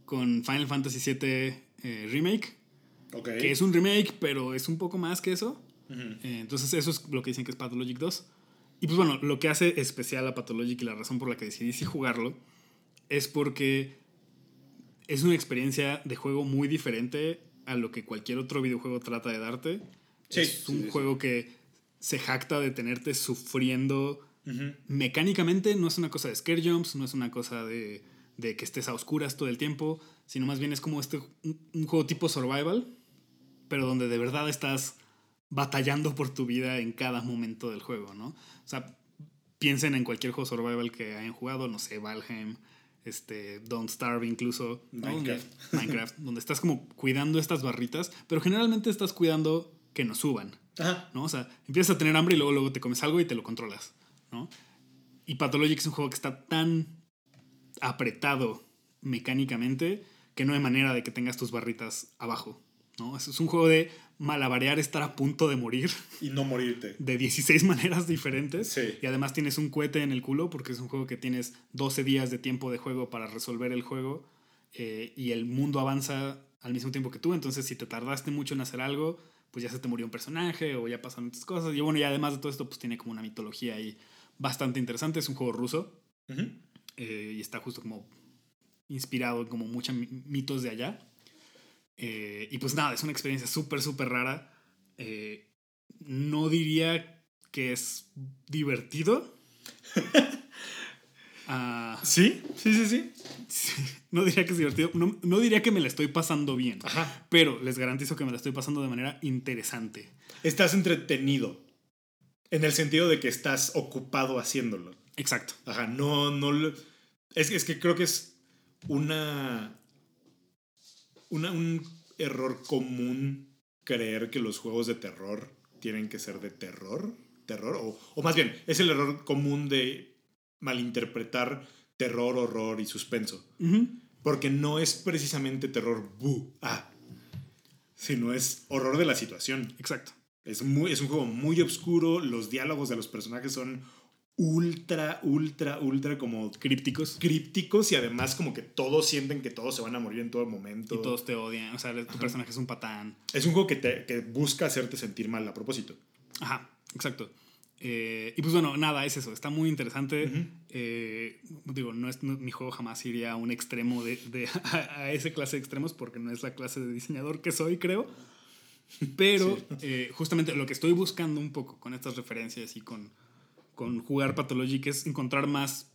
con Final Fantasy VII eh, Remake, Ok. que es un remake, pero es un poco más que eso. Ujú. Eh, entonces eso es lo que dicen que es Pathologic 2. Y pues bueno, lo que hace especial a Pathologic y la razón por la que decidí sí jugarlo es porque es una experiencia de juego muy diferente a lo que cualquier otro videojuego trata de darte. Sí, es un sí, sí. juego que se jacta de tenerte sufriendo mecánicamente, no es una cosa de scare jumps, no es una cosa de, de que estés a oscuras todo el tiempo, sino más bien es como este, un, un juego tipo survival, pero donde de verdad estás batallando por tu vida en cada momento del juego, ¿no? O sea, piensen en cualquier juego survival que hayan jugado, no sé, Valheim, este, Don't Starve incluso, ¿no? Minecraft. Donde- Minecraft, donde estás como cuidando estas barritas, pero generalmente estás cuidando que no suban, Ajá. ¿no? O sea, empiezas a tener hambre y luego, luego te comes algo y te lo controlas, ¿no? Y Pathologic es un juego que está tan apretado mecánicamente que no hay manera de que tengas tus barritas abajo, ¿no? Es un juego de malabarear, estar a punto de morir Y no morirte. de 16 maneras diferentes. Sí. Y además tienes un cohete en el culo porque es un juego que tienes 12 días de tiempo de juego para resolver el juego eh, y el mundo avanza al mismo tiempo que tú. Entonces, si te tardaste mucho en hacer algo, pues ya se te murió un personaje o ya pasaron otras cosas. Y bueno, y además de todo esto, pues tiene como una mitología ahí bastante interesante. Es un juego ruso eh, y está justo como inspirado en como muchos mitos de allá. Eh, y pues nada, es una experiencia súper, súper rara. Eh, no diría que es divertido. Ah, Sí, sí, sí, sí. no diría que es divertido. No, no diría que me la estoy pasando bien. Ajá. Pero les garantizo que me la estoy pasando de manera interesante. Estás entretenido. En el sentido de que estás ocupado haciéndolo. Exacto. Ajá, no, no. Es, es que creo que es una, una. Un error común creer que los juegos de terror tienen que ser de terror. Terror. O, o más bien, es el error común de malinterpretar terror, horror y suspenso. Porque no es precisamente terror bu, ah, sino es horror de la situación. Exacto. Es, muy, es un juego muy oscuro, los diálogos de los personajes son ultra, ultra, ultra como Crípticos. crípticos y además como que todos sienten que todos se van a morir en todo momento. Y todos te odian. O sea, tu personaje es un patán. Es un juego que, te, que busca hacerte sentir mal a propósito. Ajá, exacto. Eh, y pues bueno, nada, es eso. Está muy interesante. Eh, digo, no es, no- mi juego jamás iría a un extremo de, de- a, a ese clase de extremos porque no es la clase de diseñador que soy, creo. Pero eh, justamente lo que estoy buscando un poco con estas referencias y con, con jugar Pathologic es encontrar más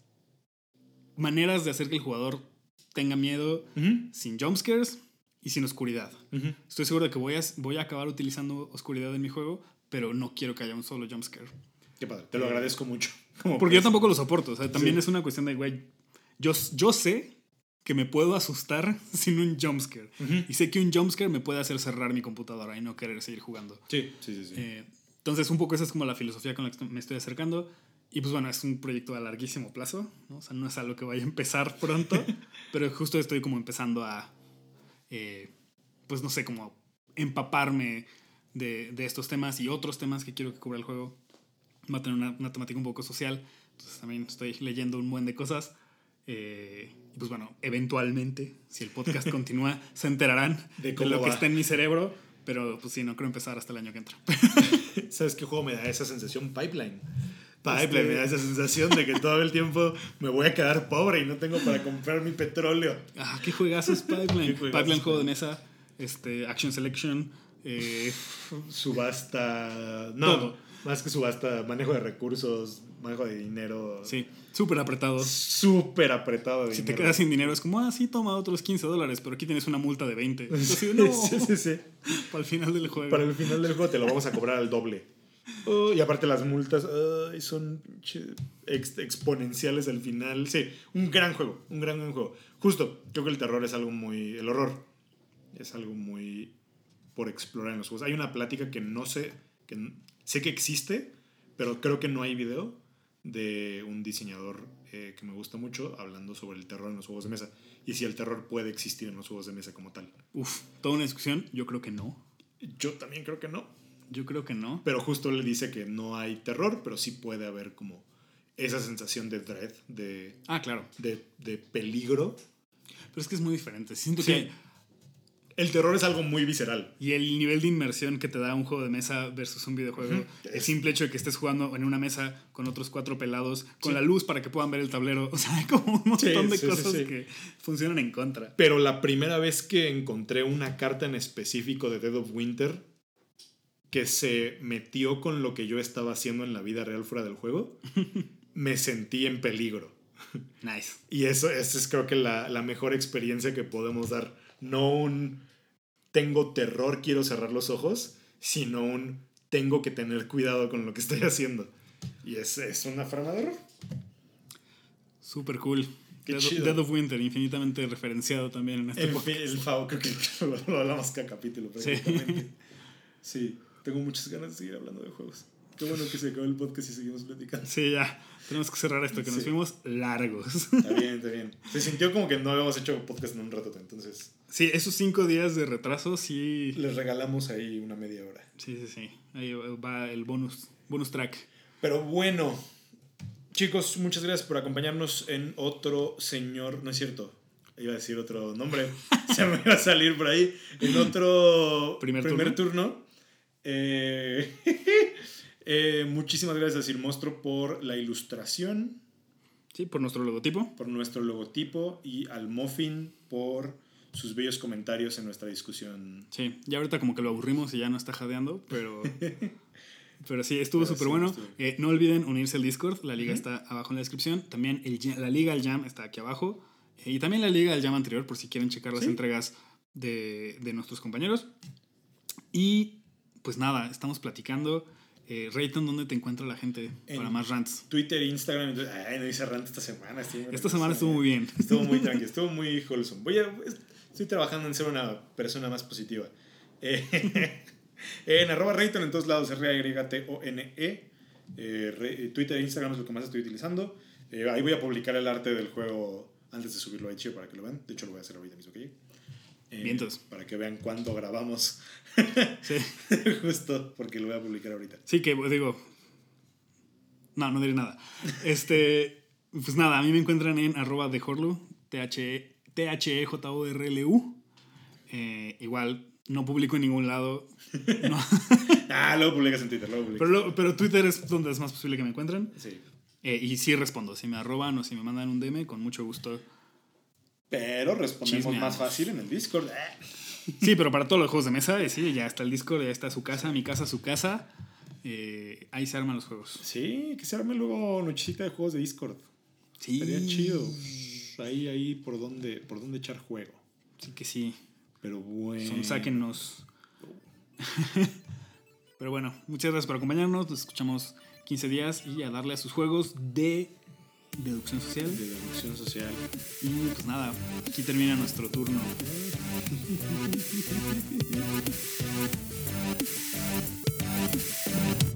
maneras de hacer que el jugador tenga miedo sin jumpscares y sin oscuridad. Estoy seguro de que voy a, voy a acabar utilizando oscuridad en mi juego, pero no quiero que haya un solo jumpscare. Qué padre, te lo agradezco mucho. Como Porque yo pues, tampoco lo soporto. O sea, también Sí. es una cuestión de, güey, yo, yo sé que me puedo asustar sin un jumpscare. Y sé que un jumpscare me puede hacer cerrar mi computadora y no querer seguir jugando. Sí, sí, sí. sí. Eh, entonces, un poco esa es como la filosofía con la que me estoy acercando. Y pues bueno, es un proyecto a larguísimo plazo, ¿no? O sea, no es algo que vaya a empezar pronto, pero justo estoy como empezando a, eh, pues no sé, como empaparme de, de estos temas y otros temas que quiero que cubra el juego. Va a tener una, una temática un poco social. Entonces también estoy leyendo un buen de cosas. Eh, y pues bueno, eventualmente, si el podcast continúa, se enterarán De de, lo que va. está en mi cerebro. Pero pues sí, no creo empezar hasta el año que entra. ¿Sabes qué juego me da esa sensación? Pipeline. Pipeline Este- me da esa sensación de que todo el tiempo me voy a quedar pobre y no tengo para comprar mi petróleo. Ah, qué juegazo es Pipeline. Qué Pipeline, juego de mesa, este, Action Selection. eh, Subasta. No, Todo. más que subasta, manejo de recursos, manejo de dinero. sí, súper apretado. Súper apretado de Si te quedas sin dinero, es como, ah, sí, toma otros 15 dólares, pero aquí tienes una multa de 20. Entonces, no, sí, sí, sí. para el final del juego. Para el final del juego te lo vamos a cobrar al doble. Oh, y aparte las multas son ex- exponenciales al final. Sí, un gran juego, un gran, gran juego. Justo, creo que el terror es algo muy... El horror es algo muy por explorar en los juegos. Hay una plática que no sé, que sé que existe, pero creo que no hay video de un diseñador eh, que me gusta mucho hablando sobre el terror en los juegos de mesa y si el terror puede existir en los juegos de mesa como tal. Uf, toda una discusión. Yo creo que no. Yo también creo que no. Yo creo que no. Pero justo le dice que no hay terror, pero sí puede haber como esa sensación de dread, de, Ah, claro. de, de peligro. Pero es que es muy diferente. Siento Sí. que. El terror es algo muy visceral. Y el nivel de inmersión que te da un juego de mesa versus un videojuego, el simple hecho de que estés jugando en una mesa con otros cuatro pelados, con Sí. la luz para que puedan ver el tablero, o sea, hay como un montón Sí, de sí, cosas que funcionan en contra. Pero la primera vez que encontré una carta en específico de Dead of Winter que se metió con lo que yo estaba haciendo en la vida real fuera del juego, me sentí en peligro. Nice. Y eso, eso es creo que la, la mejor experiencia que podemos dar. No un tengo terror, quiero cerrar los ojos, sino un tengo que tener cuidado con lo que estoy haciendo. Y es, es una forma de horror. Súper cool. Qué Dead, chido. Dead of Winter, infinitamente referenciado también en este podcast. el Favo, creo que lo, lo hablamos cada capítulo. prácticamente. Sí. tengo muchas ganas de seguir hablando de juegos. Qué bueno que se acabó el podcast y seguimos platicando. Sí, ya. Tenemos que cerrar esto, que nos fuimos largos. Está bien, está bien. Se sintió como que no habíamos hecho podcast en un rato, entonces Sí, esos cinco días de retraso, sí. les regalamos ahí una media hora. Sí, sí, sí. Ahí va el bonus, bonus track. Pero bueno, chicos, muchas gracias por acompañarnos en otro señor, no es cierto, iba a decir otro nombre, se me iba a salir por ahí, en otro ¿Primer turno. Eh, eh, muchísimas gracias a Sir Monstro por la ilustración, Sí, por nuestro logotipo. por nuestro logotipo y al Muffin por sus bellos comentarios en nuestra discusión. Sí, ya ahorita como que lo aburrimos y ya no está jadeando, pero. Pero sí, estuvo súper sí, bueno. Eh, no olviden unirse al Discord, la liga está abajo en la descripción. También el, la liga al Jam está aquí abajo. Eh, y también la liga al Jam anterior, por si quieren checar las Sí. entregas de, de nuestros compañeros. Y pues nada, estamos platicando. Eh, Rayton, ¿dónde te encuentra la gente En- para más rants? Twitter, Instagram, entonces, ay, no hice rant esta semana. estoy Esta semana estuvo muy bien. Estuvo muy tranquilo, estuvo muy wholesome. Voy a, estoy trabajando en ser una persona más positiva. Eh, en arroba Rayton en todos lados, R-A-Y-T-O-N-E. Eh, Twitter e Instagram es lo que más estoy utilizando. Eh, ahí voy a publicar el arte del juego antes de subirlo a Itch.io para que lo vean. De hecho, lo voy a hacer ahorita mismo que llegue. Eh, Vientos. Para que vean cuándo grabamos. Sí. Justo porque lo voy a publicar ahorita. Sí, que digo. No, no diré nada. Este. Pues nada, a mí me encuentran en arroba de Horlu, T-H-E- T-H-E-J-O-R-L-U. Eh, igual, no publico en ningún lado. No. Ah, luego publicas en Twitter. Luego publicas. pero Twitter es donde es más posible que me encuentren. Sí. Eh, y sí respondo. Si me arroban o si me mandan un DM, con mucho gusto. Pero respondemos Chismeamos. más fácil en el Discord. Sí, pero para todos los juegos de mesa, eh, sí, ya está el Discord, ya está su casa, mi casa, su casa. Eh, ahí se arman los juegos. Sí, que se arme luego nochecita de juegos de Discord. Sí. Estaría chido. Ahí, ahí por dónde, por dónde echar juego. Sí que sí. Pero bueno. Son, sáquennos. Pero bueno, muchas gracias por acompañarnos. Nos escuchamos 15 días y a darle a sus juegos de Deducción social. De deducción social. Y pues nada, aquí termina nuestro turno.